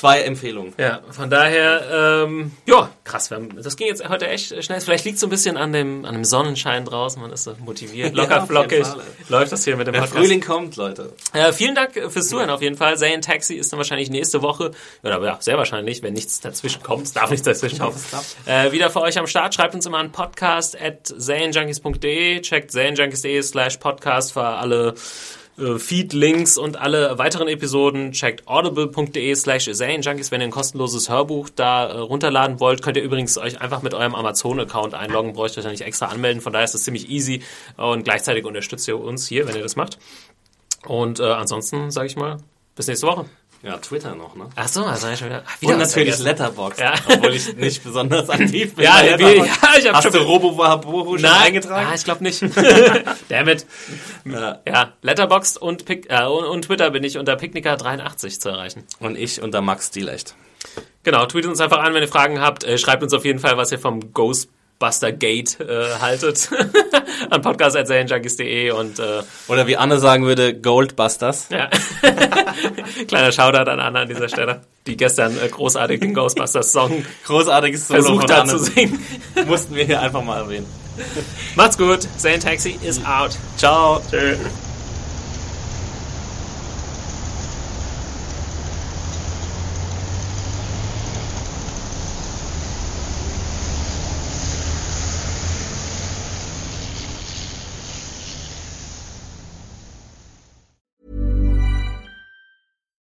Zwei Empfehlungen. Ja, von daher, ähm, ja, krass. Haben, das ging jetzt heute echt schnell. Vielleicht liegt es so ein bisschen an dem, an dem Sonnenschein draußen. Man ist so motiviert, Ja, locker jeden flockig. Fall. Läuft das hier mit dem Der Podcast. Frühling kommt, Leute. Äh, vielen Dank fürs Zuhören auf jeden Fall. Zayn Taxi ist dann wahrscheinlich nächste Woche, oder ja, sehr wahrscheinlich, wenn nichts dazwischen kommt. Es darf nichts dazwischen kommen. Äh, wieder für euch am Start. Schreibt uns immer an podcast at zaynjunkies.de. Checkt zaynjunkies.de slash podcast für alle äh, Feed-Links und alle weiteren Episoden. Checkt audible.de slash zaynjunkies, wenn ihr ein kostenloses Hörbuch da äh, runterladen wollt. Könnt ihr übrigens euch einfach mit eurem Amazon-Account einloggen. Braucht euch da nicht extra anmelden. Von daher ist das ziemlich easy und gleichzeitig unterstützt ihr uns hier, wenn ihr das macht. Und äh, ansonsten sage ich mal, bis nächste Woche. Ja, Twitter noch, ne? Ach so, also schon wieder. Ach, wieder Und natürlich vergessen. Letterbox, Ja. obwohl ich nicht besonders aktiv bin. Ja, bei ja, Letterboxd. ich hab Hast schon- du Robo schon eingetragen? Ah, ich glaube nicht. Damit. Ja. Ja, Letterboxd und, äh, und, Twitter bin ich unter Picknicker83 zu erreichen. Und ich unter Max Stilecht. Genau, tweetet uns einfach an, wenn ihr Fragen habt. Äh, schreibt uns auf jeden Fall, was ihr vom Ghostbuster Gate äh, haltet. an podcast.serienjunkies.de und äh, Oder wie Anne sagen würde, Goldbusters. ja. kleiner Shoutout an Anna an dieser Stelle, die gestern äh, großartig den Ghostbusters Song Großartiges Solo versucht hat Anne. zu singen. Mussten wir hier einfach mal erwähnen. Macht's gut, Zane Taxi is out. Ciao. Tschö.